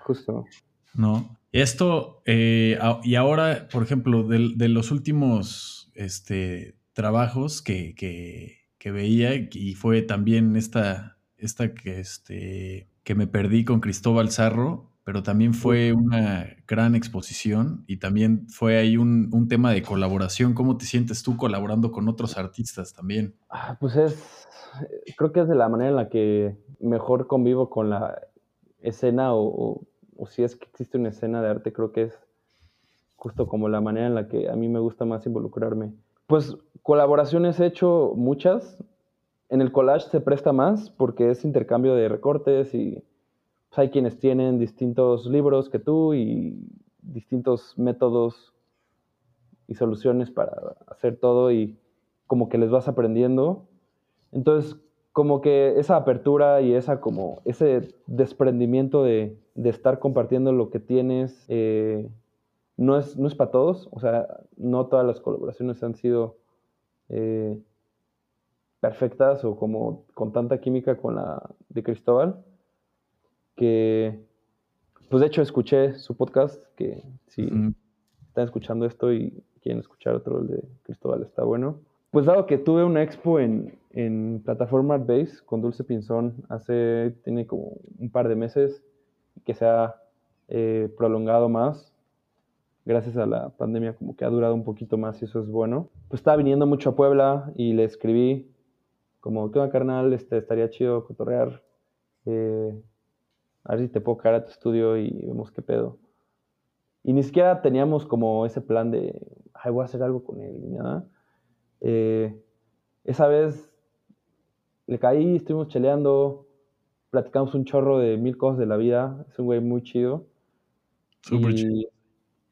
Justo. ¿No? Esto, eh, y ahora, por ejemplo, de, de los últimos este, trabajos que, que, que, veía, y fue también esta, esta que, este, que me perdí con Cristóbal Zarro, pero también fue una gran exposición y también fue ahí un, un, tema de colaboración. ¿Cómo te sientes tú colaborando con otros artistas también? Ah, pues es, creo que es de la manera en la que mejor convivo con la escena o, o, o si es que existe una escena de arte, creo que es justo como la manera en la que a mí me gusta más involucrarme. Pues colaboraciones he hecho muchas. En el collage se presta más porque es intercambio de recortes y pues hay quienes tienen distintos libros que tú y distintos métodos y soluciones para hacer todo y como que les vas aprendiendo. Entonces, como que esa apertura y esa como ese desprendimiento de, de estar compartiendo lo que tienes eh, no, es, no es para todos. O sea, no todas las colaboraciones han sido eh, perfectas o como con tanta química con la de Cristóbal que, pues de hecho escuché su podcast, que si están escuchando esto y quieren escuchar otro, el de Cristóbal está bueno. Pues dado que tuve una expo en, en plataforma Base con Dulce Pinzón hace, tiene como un par de meses, que se ha eh, prolongado más, gracias a la pandemia como que ha durado un poquito más y eso es bueno. Pues estaba viniendo mucho a Puebla y le escribí como, ¿qué onda carnal? Este, estaría chido cotorrear. Eh, a ver si te puedo caer a tu estudio y vemos qué pedo. Y ni siquiera teníamos como ese plan de, ay, voy a hacer algo con él, nada. Eh, esa vez le caí, estuvimos cheleando, platicamos un chorro de mil cosas de la vida. Es un güey muy chido. Súper chido.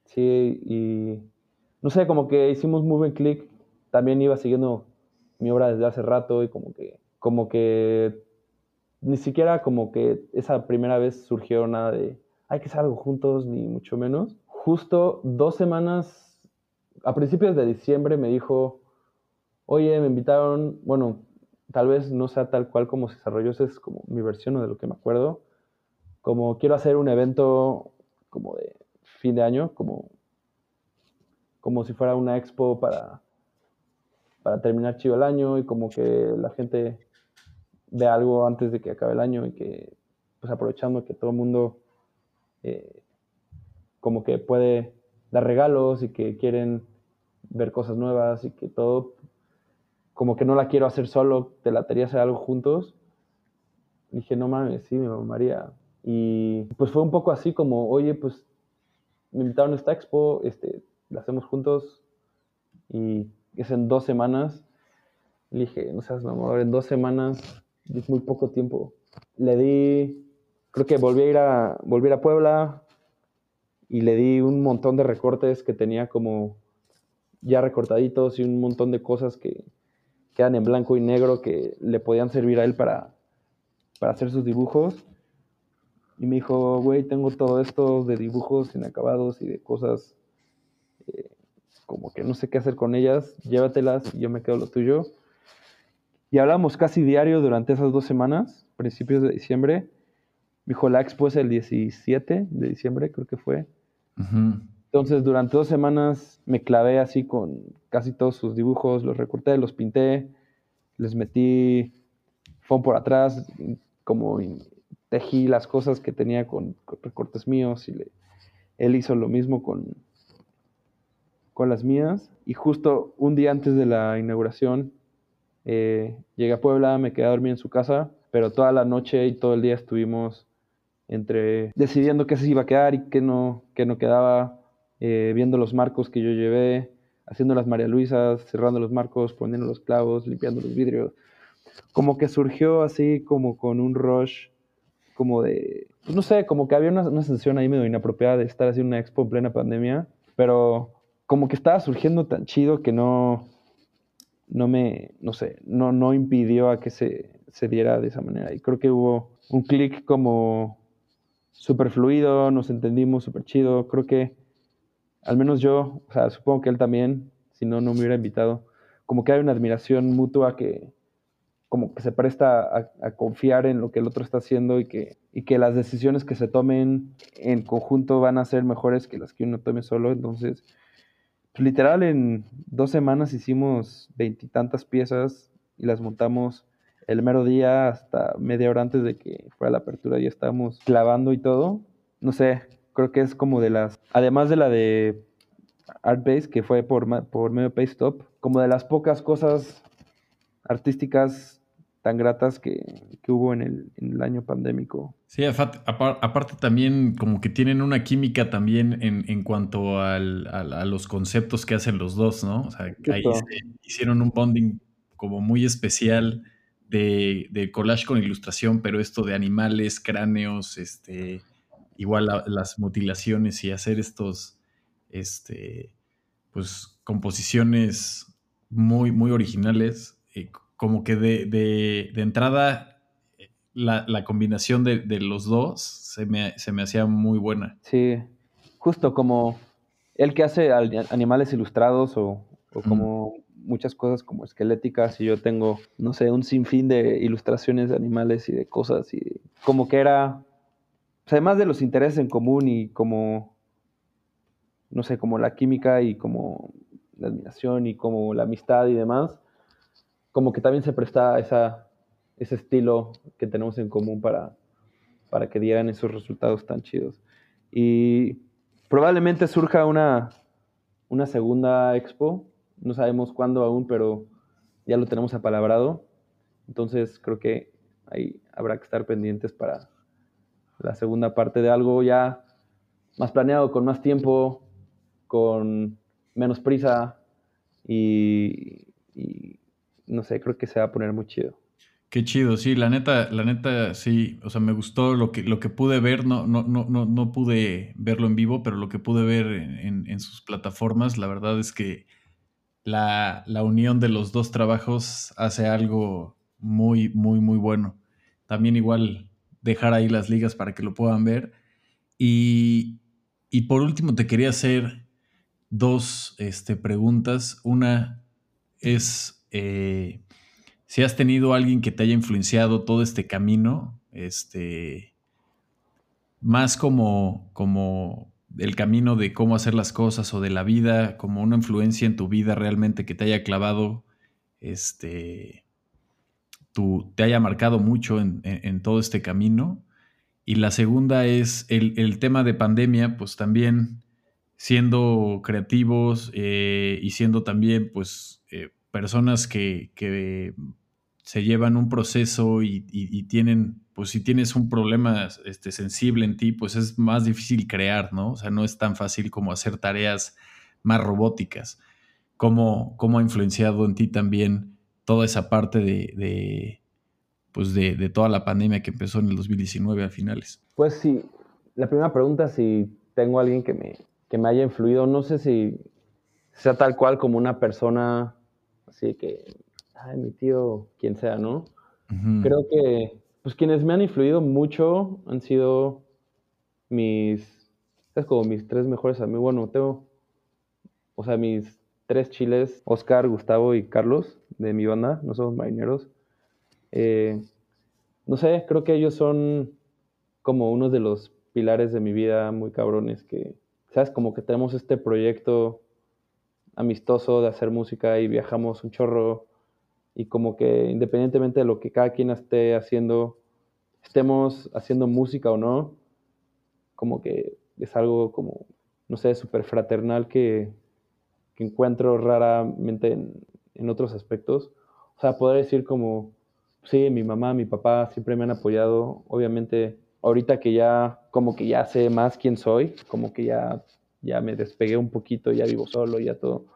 Sí, y no sé, como que hicimos muy buen click. También iba siguiendo mi obra desde hace rato y como que, como que ni siquiera como que esa primera vez surgió nada de hay que hacer algo juntos, ni mucho menos. Justo dos semanas, a principios de diciembre me dijo, oye, me invitaron, bueno, tal vez no sea tal cual como se desarrolló, esa es como mi versión o de lo que me acuerdo, como quiero hacer un evento como de fin de año, como, como si fuera una expo para, para terminar chido el año y como que la gente vea algo antes de que acabe el año y que, pues aprovechando que todo el mundo eh, como que puede dar regalos y que quieren ver cosas nuevas y que todo, como que no la quiero hacer solo, te la quería hacer algo juntos. dije, no mames, sí, me María. Y pues fue un poco así como, oye, pues me invitaron a esta expo, este, la hacemos juntos y es en dos semanas. Le dije, no seas mamá, en dos semanas es muy poco tiempo. Le di, creo que volví a ir a, volví a, Puebla y le di un montón de recortes que tenía como ya recortaditos y un montón de cosas que quedan en blanco y negro que le podían servir a él para, para hacer sus dibujos. Y me dijo, güey, tengo todo esto de dibujos inacabados y de cosas eh, como que no sé qué hacer con ellas, llévatelas y yo me quedo lo tuyo. Y hablamos casi diario durante esas dos semanas, principios de diciembre. Me dijo, la expo es el 17 de diciembre, creo que fue. Entonces, durante dos semanas me clavé así con casi todos sus dibujos, los recorté, los pinté, les metí foam por atrás, como tejí las cosas que tenía con, recortes míos y él hizo lo mismo con, con las mías. Y justo un día antes de la inauguración, eh, llegué a Puebla, me quedé a dormir en su casa, pero toda la noche y todo el día estuvimos entre decidiendo qué se iba a quedar y qué no, qué no quedaba, eh, viendo los marcos que yo llevé, haciendo las María Luisas, cerrando los marcos, poniendo los clavos, limpiando los vidrios. Como que surgió así como con un rush, como de, pues no sé, como que había una, una sensación ahí medio inapropiada de estar haciendo una expo en plena pandemia, pero como que estaba surgiendo tan chido que no, no me, no sé, no, no impidió a que se, se diera de esa manera. Y creo que hubo un clic como súper fluido, nos entendimos súper chido. Creo que, al menos yo, o sea, supongo que él también, si no, no me hubiera invitado. Como que hay una admiración mutua que, como que se presta a, confiar en lo que el otro está haciendo y que, y que las decisiones que se tomen en conjunto van a ser mejores que las que uno tome solo. Entonces, pues, literal, en dos semanas hicimos veintitantas piezas y las montamos el mero día hasta media hora antes de que fuera la apertura. Ya estábamos clavando y todo. No sé, creo que es como de las. Además de la de Artbase, que fue por, por medio Stop, como de las pocas cosas artísticas tan gratas que, hubo en el, en el, año pandémico. Sí, aparte también como que tienen una química también en, cuanto al, a, los conceptos que hacen los dos, ¿no? O sea, ahí hicieron un bonding como muy especial de, de, collage con ilustración, pero esto de animales, cráneos, este, igual las mutilaciones y hacer estos, este, pues, composiciones muy, muy originales, eh, como que de, de, de entrada la, la combinación de, de, los dos se me, se me hacía muy buena. Sí, justo como el que hace animales ilustrados o, o como muchas cosas como esqueléticas y yo tengo, no sé, un sinfín de ilustraciones de animales y de cosas y como que era, además de los intereses en común y como, no sé, como la química y como la admiración y como la amistad y demás, como que también se presta esa, ese estilo que tenemos en común para, para que dieran esos resultados tan chidos. Y probablemente surja una, una segunda expo. No sabemos cuándo aún, pero ya lo tenemos apalabrado. Entonces creo que ahí habrá que estar pendientes para la segunda parte de algo ya más planeado, con más tiempo, con menos prisa y, no sé, creo que se va a poner muy chido. Qué chido, sí, la neta, la neta, sí, o sea, me gustó lo que, lo que pude ver, no, no, no, no, no pude verlo en vivo, pero lo que pude ver en, sus plataformas, la verdad es que la, la, unión de los dos trabajos hace algo muy, muy, muy bueno. También igual dejar ahí las ligas para que lo puedan ver. Y, y por último te quería hacer dos este, preguntas. Una es eh, si has tenido alguien que te haya influenciado todo este camino, este, más como, como el camino de cómo hacer las cosas o de la vida, como una influencia en tu vida realmente que te haya clavado, este, tu, te haya marcado mucho en, todo este camino. Y la segunda es el, tema de pandemia, pues también siendo creativos eh, y siendo también, pues, eh, personas que, se llevan un proceso y, tienen, pues si tienes un problema este, sensible en ti, pues es más difícil crear, ¿no? O sea, no es tan fácil como hacer tareas más robóticas. ¿Cómo, cómo ha influenciado en ti también toda esa parte de, pues de, toda la pandemia que empezó en el 2019 a finales? Pues sí, la primera pregunta, si tengo alguien que me, que me haya influido, no sé si sea tal cual como una persona así que, ay, mi tío, quien sea, ¿no? Creo que, pues quienes me han influido mucho han sido mis, es como mis tres mejores amigos, bueno, tengo, o sea, mis tres chiles, Oscar, Gustavo y Carlos, de mi banda, no somos marineros. Eh, no sé, creo que ellos son como unos de los pilares de mi vida muy cabrones que, ¿sabes? Como que tenemos este proyecto amistoso de hacer música y viajamos un chorro y como que independientemente de lo que cada quien esté haciendo, estemos haciendo música o no, como que es algo como, no sé, súper fraternal que, encuentro raramente en, en, otros aspectos. O sea, poder decir como, sí, mi mamá, mi papá siempre me han apoyado. Obviamente, ahorita que ya, como que ya sé más quién soy, como que ya ya me despegué un poquito, ya vivo solo, ya todo.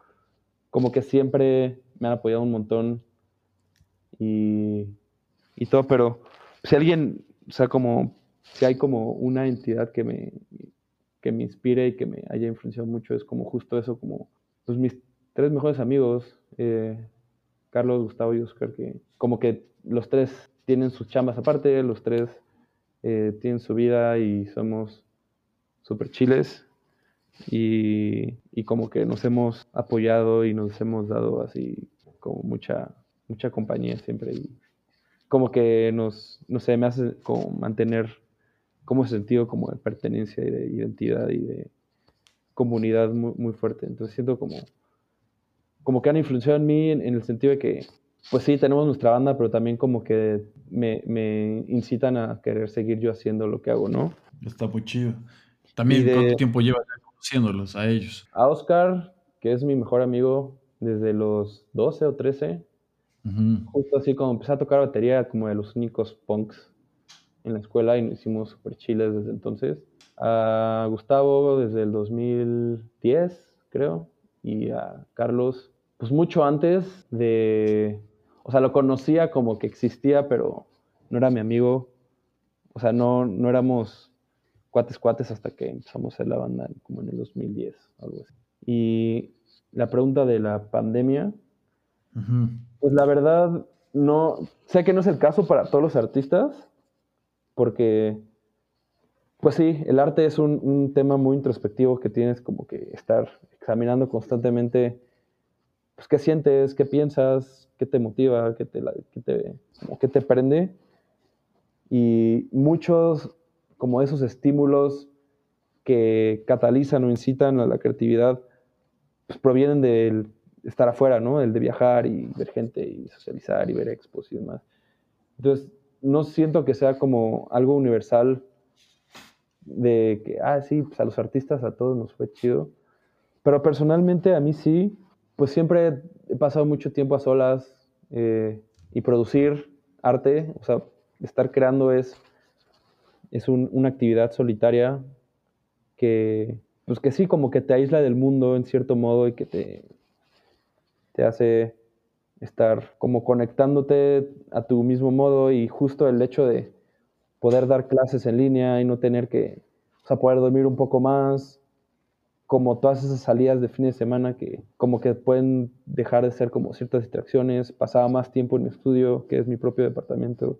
Como que siempre me han apoyado un montón y, y todo, pero si alguien, o sea, como, si hay como una entidad que me, que me inspire y que me haya influenciado mucho, es como justo eso, como, pues mis tres mejores amigos, eh, Carlos, Gustavo y Oscar, que como que los tres tienen sus chambas aparte, los tres eh, tienen su vida y somos súper chiles y, como que nos hemos apoyado y nos hemos dado así como mucha, mucha compañía siempre y como que nos, no sé, me hace como mantener como sentido como de pertenencia y de identidad y de comunidad muy, muy fuerte. Entonces siento como, como que han influenciado en mí en, el sentido de que, pues sí, tenemos nuestra banda, pero también como que me, me incitan a querer seguir yo haciendo lo que hago, ¿no? Está muy chido. También, ¿cuánto tiempo llevas conociéndolos a ellos? A Oscar, que es mi mejor amigo desde los 12 o 13. Justo así como empecé a tocar batería como de los únicos punks en la escuela y nos hicimos super chiles desde entonces. A Gustavo desde el 2010, creo. Y a Carlos, pues mucho antes de... O sea, lo conocía como que existía, pero no era mi amigo. O sea, no, no éramos cuates cuates hasta que empezamos a hacer la banda como en el 2010, algo así. Y la pregunta de la pandemia, pues la verdad no, sé que no es el caso para todos los artistas, porque, pues sí, el arte es un, tema muy introspectivo que tienes como que estar examinando constantemente, pues qué sientes, qué piensas, qué te motiva, qué te, qué te, qué te prende. Y muchos como esos estímulos que catalizan o incitan a la creatividad, pues provienen del estar afuera, ¿no? El de viajar y ver gente y socializar y ver expos y demás. Entonces, no siento que sea como algo universal de que, ah, sí, pues a los artistas a todos nos fue chido. Pero personalmente a mí sí, pues siempre he pasado mucho tiempo a solas eh, y producir arte, o sea, estar creando es es una actividad solitaria que, pues que sí, como que te aísla del mundo en cierto modo y que te, te hace estar como conectándote a tu mismo modo y justo el hecho de poder dar clases en línea y no tener que, o sea, poder dormir un poco más, como todas esas salidas de fin de semana que como que pueden dejar de ser como ciertas distracciones, pasaba más tiempo en mi estudio, que es mi propio departamento.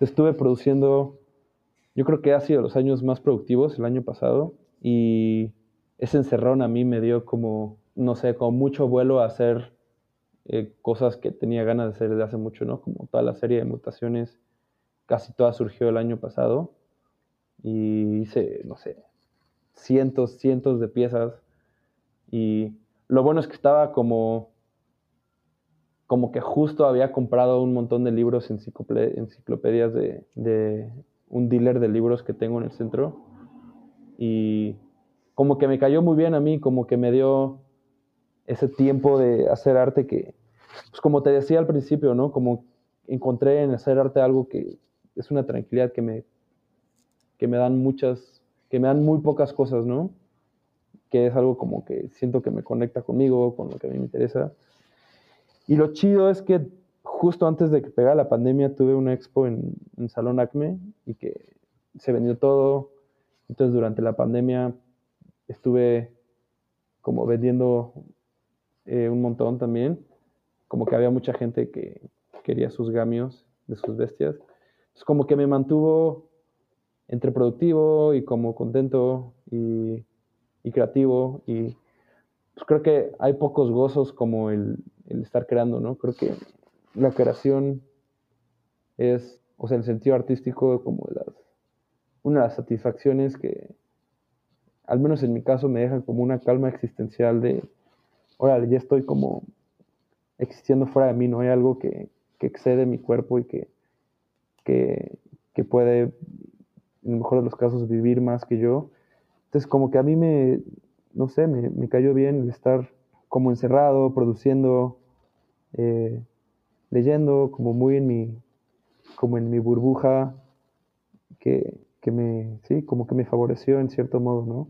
Estuve produciendo yo creo que ha sido los años más productivos el año pasado y ese encerrón a mí me dio como, no sé, como mucho vuelo a hacer eh, cosas que tenía ganas de hacer desde hace mucho, ¿no? Como toda la serie de mutaciones, casi toda surgió el año pasado y hice, no sé, cientos, cientos de piezas y lo bueno es que estaba como como que justo había comprado un montón de libros, enciclopedias de, de, un dealer de libros que tengo en el centro. Y como que me cayó muy bien a mí, como que me dio ese tiempo de hacer arte que, pues como te decía al principio, ¿no? Como encontré en hacer arte algo que es una tranquilidad que me, que me dan muchas, que me dan muy pocas cosas, ¿no? Que es algo como que siento que me conecta conmigo, con lo que a mí me interesa. Y lo chido es que justo antes de que pegara la pandemia tuve una expo en, en Salón Acme y que se vendió todo. Entonces durante la pandemia estuve como vendiendo eh, un montón también. Como que había mucha gente que quería sus gamios de sus bestias. Es como que me mantuvo entre productivo y como contento y, y creativo. Y pues creo que hay pocos gozos como el, el estar creando, ¿no? Creo que la creación es, o sea, el sentido artístico como una de las satisfacciones que, al menos en mi caso, me dejan como una calma existencial de, órale, ya estoy como existiendo fuera de mí, no hay algo que, que excede mi cuerpo y que, que, puede, en el mejor de los casos, vivir más que yo. Entonces, como que a mí me, no sé, me, me cayó bien estar como encerrado, produciendo, eh, leyendo, como muy en mi, como en mi burbuja, que, que, me, sí, como que me favoreció en cierto modo, ¿no?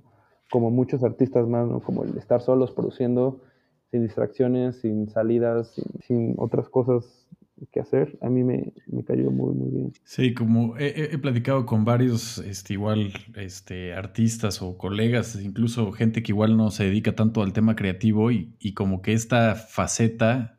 Como muchos artistas más, ¿no? Como el estar solos produciendo, sin distracciones, sin salidas, sin otras cosas que hacer, a mí me, me, cayó muy, muy bien. Sí, como he, platicado con varios, este, igual, este, artistas o colegas, incluso gente que igual no se dedica tanto al tema creativo y, y como que esta faceta,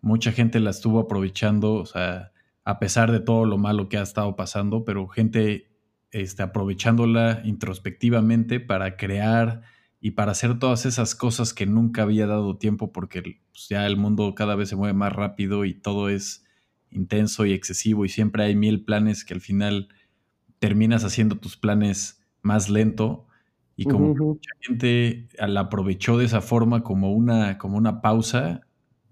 mucha gente la estuvo aprovechando, o sea, a pesar de todo lo malo que ha estado pasando, pero gente este, aprovechándola introspectivamente para crear y para hacer todas esas cosas que nunca había dado tiempo porque pues, ya el mundo cada vez se mueve más rápido y todo es intenso y excesivo y siempre hay mil planes que al final terminas haciendo tus planes más lento y como uh -huh. mucha gente la aprovechó de esa forma como una, como una pausa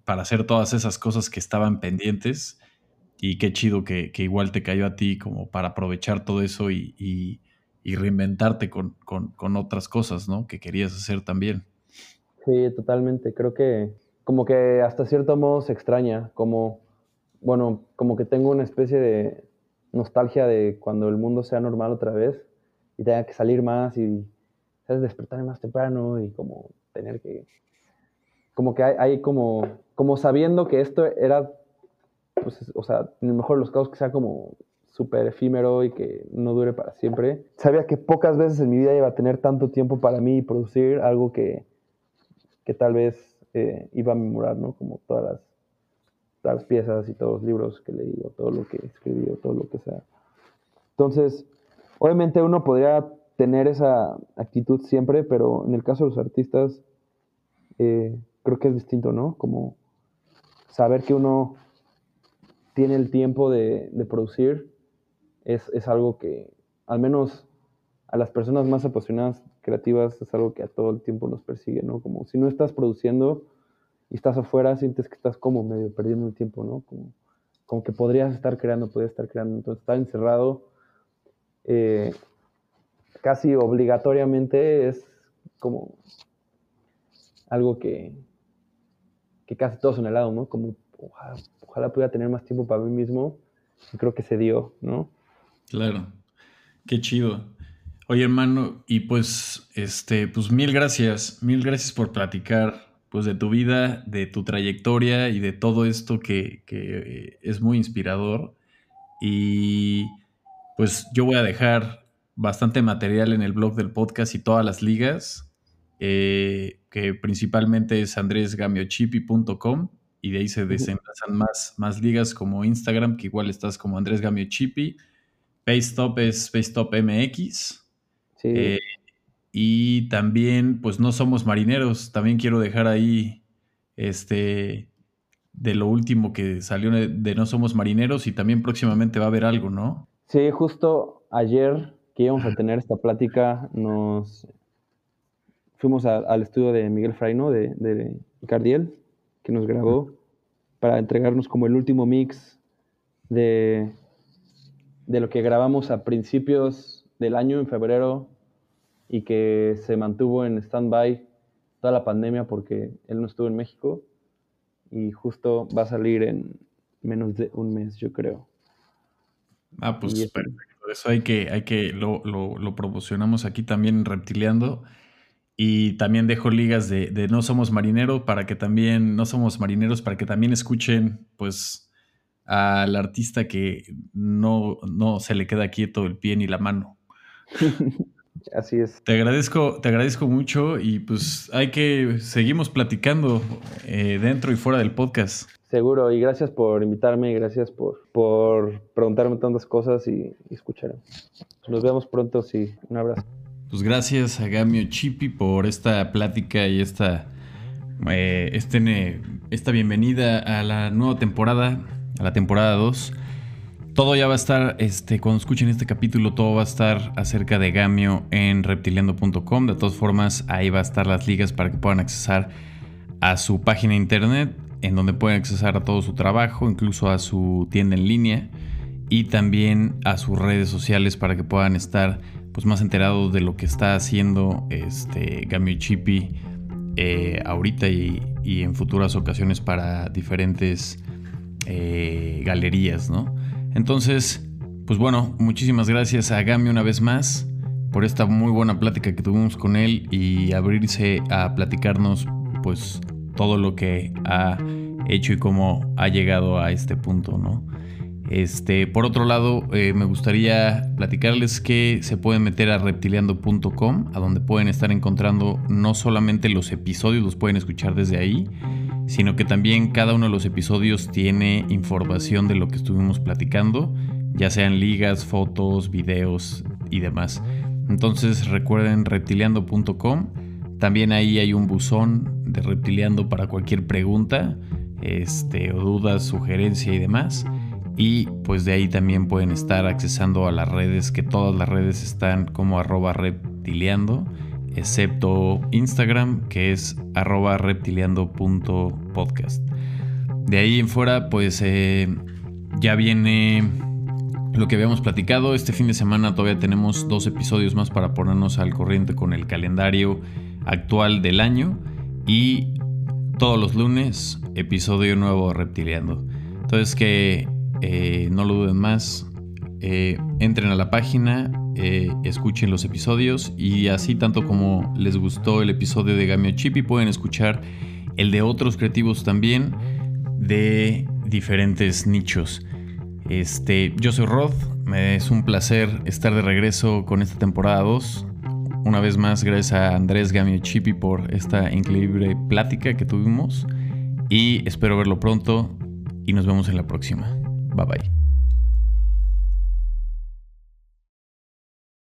para hacer todas esas cosas que estaban pendientes y qué chido que, que igual te cayó a ti como para aprovechar todo eso y, y y reinventarte con, con, con, otras cosas, ¿no? Que querías hacer también. Sí, totalmente. Creo que como que hasta cierto modo se extraña, como, bueno, como que tengo una especie de nostalgia de cuando el mundo sea normal otra vez y tenga que salir más y, ¿sabes? Despertarme más temprano y como tener que, como que hay, hay como, como sabiendo que esto era, pues, o sea, en el mejor de los casos que sea como súper efímero y que no dure para siempre. Sabía que pocas veces en mi vida iba a tener tanto tiempo para mí y producir algo que, que tal vez eh, iba a memorar, ¿no? Como todas las, todas las piezas y todos los libros que leí o todo lo que escribí o todo lo que sea. Entonces, obviamente uno podría tener esa actitud siempre, pero en el caso de los artistas, eh, creo que es distinto, ¿no? Como saber que uno tiene el tiempo de, de producir es, es, algo que, al menos a las personas más apasionadas, creativas, es algo que a todo el tiempo nos persigue, ¿no? Como si no estás produciendo y estás afuera, sientes que estás como medio perdiendo el tiempo, ¿no? Como, como que podrías estar creando, podrías estar creando. Entonces, estar encerrado eh, casi obligatoriamente es como algo que, que casi todos en el lado, ¿no? Como ojalá, pudiera tener más tiempo para mí mismo. Y creo que se dio, ¿no? Claro, qué chido. Oye, hermano, y pues, este, pues mil gracias, mil gracias por platicar, pues, de tu vida, de tu trayectoria y de todo esto que, que es muy inspirador. Y pues yo voy a dejar bastante material en el blog del podcast y todas las ligas, eh, que principalmente es andresgamiochipi.com y de ahí se desenlazan más, más ligas como Instagram, que igual estás como Andrés Gamio Chipi. Paystop es Paystop MX. Sí. Eh, y también, pues no somos marineros. También quiero dejar ahí este de lo último que salió de No Somos Marineros y también próximamente va a haber algo, ¿no? Sí, justo ayer que íbamos a tener esta plática, nos fuimos al estudio de Miguel Fraino, de, de Cardiel, que nos grabó para entregarnos como el último mix de, de lo que grabamos a principios del año, en febrero, y que se mantuvo en stand-by toda la pandemia porque él no estuvo en México y justo va a salir en menos de un mes, yo creo. Ah, pues perfecto. Eso hay que, hay que, lo, lo, lo, promocionamos aquí también Reptiliando. Y también dejo ligas de, de, No Somos Marineros para que también, No Somos Marineros, para que también escuchen, pues, al artista que no, no se le queda quieto el pie ni la mano. (laughs) Así es. Te agradezco, te agradezco mucho y pues hay que seguimos platicando eh, dentro y fuera del podcast. Seguro, y gracias por invitarme, y gracias por, por preguntarme tantas cosas y, escuchar. Nos vemos pronto, sí. Un abrazo. Pues gracias a Gamio Chipi por esta plática y esta, eh, este, esta bienvenida a la nueva temporada, a la temporada 2. Todo ya va a estar, este, cuando escuchen este capítulo, todo va a estar acerca de Gamio en reptiliando.com. De todas formas, ahí va a estar las ligas para que puedan accesar a su página internet, en donde pueden accesar a todo su trabajo, incluso a su tienda en línea y también a sus redes sociales para que puedan estar pues, más enterados de lo que está haciendo este, Gamio Chippy eh, ahorita y, en futuras ocasiones para diferentes eh, galerías, ¿no? Entonces, pues bueno, muchísimas gracias a Gami una vez más por esta muy buena plática que tuvimos con él y abrirse a platicarnos pues todo lo que ha hecho y cómo ha llegado a este punto, ¿no? Este, por otro lado, eh, me gustaría platicarles que se pueden meter a reptiliando.com, a donde pueden estar encontrando no solamente los episodios, los pueden escuchar desde ahí, sino que también cada uno de los episodios tiene información de lo que estuvimos platicando, ya sean ligas, fotos, videos y demás. Entonces recuerden reptiliando.com, también ahí hay un buzón de reptiliando para cualquier pregunta, este, o dudas, sugerencia y demás. Y pues de ahí también pueden estar accesando a las redes, que todas las redes están como arroba reptiliando excepto Instagram, que es arroba reptiliando.podcast. De ahí en fuera, pues eh, ya viene lo que habíamos platicado. Este fin de semana todavía tenemos dos episodios más para ponernos al corriente con el calendario actual del año. Y todos los lunes, episodio nuevo Reptiliando. Entonces que eh, no lo duden más. Eh, entren a la página, eh, escuchen los episodios y así tanto como les gustó el episodio de Gamio Chippy pueden escuchar el de otros creativos también de diferentes nichos. Este, yo soy Rod, es un placer estar de regreso con esta temporada 2. Una vez más, gracias a Andrés Gamio Chippy por esta increíble plática que tuvimos y espero verlo pronto y nos vemos en la próxima. Bye bye.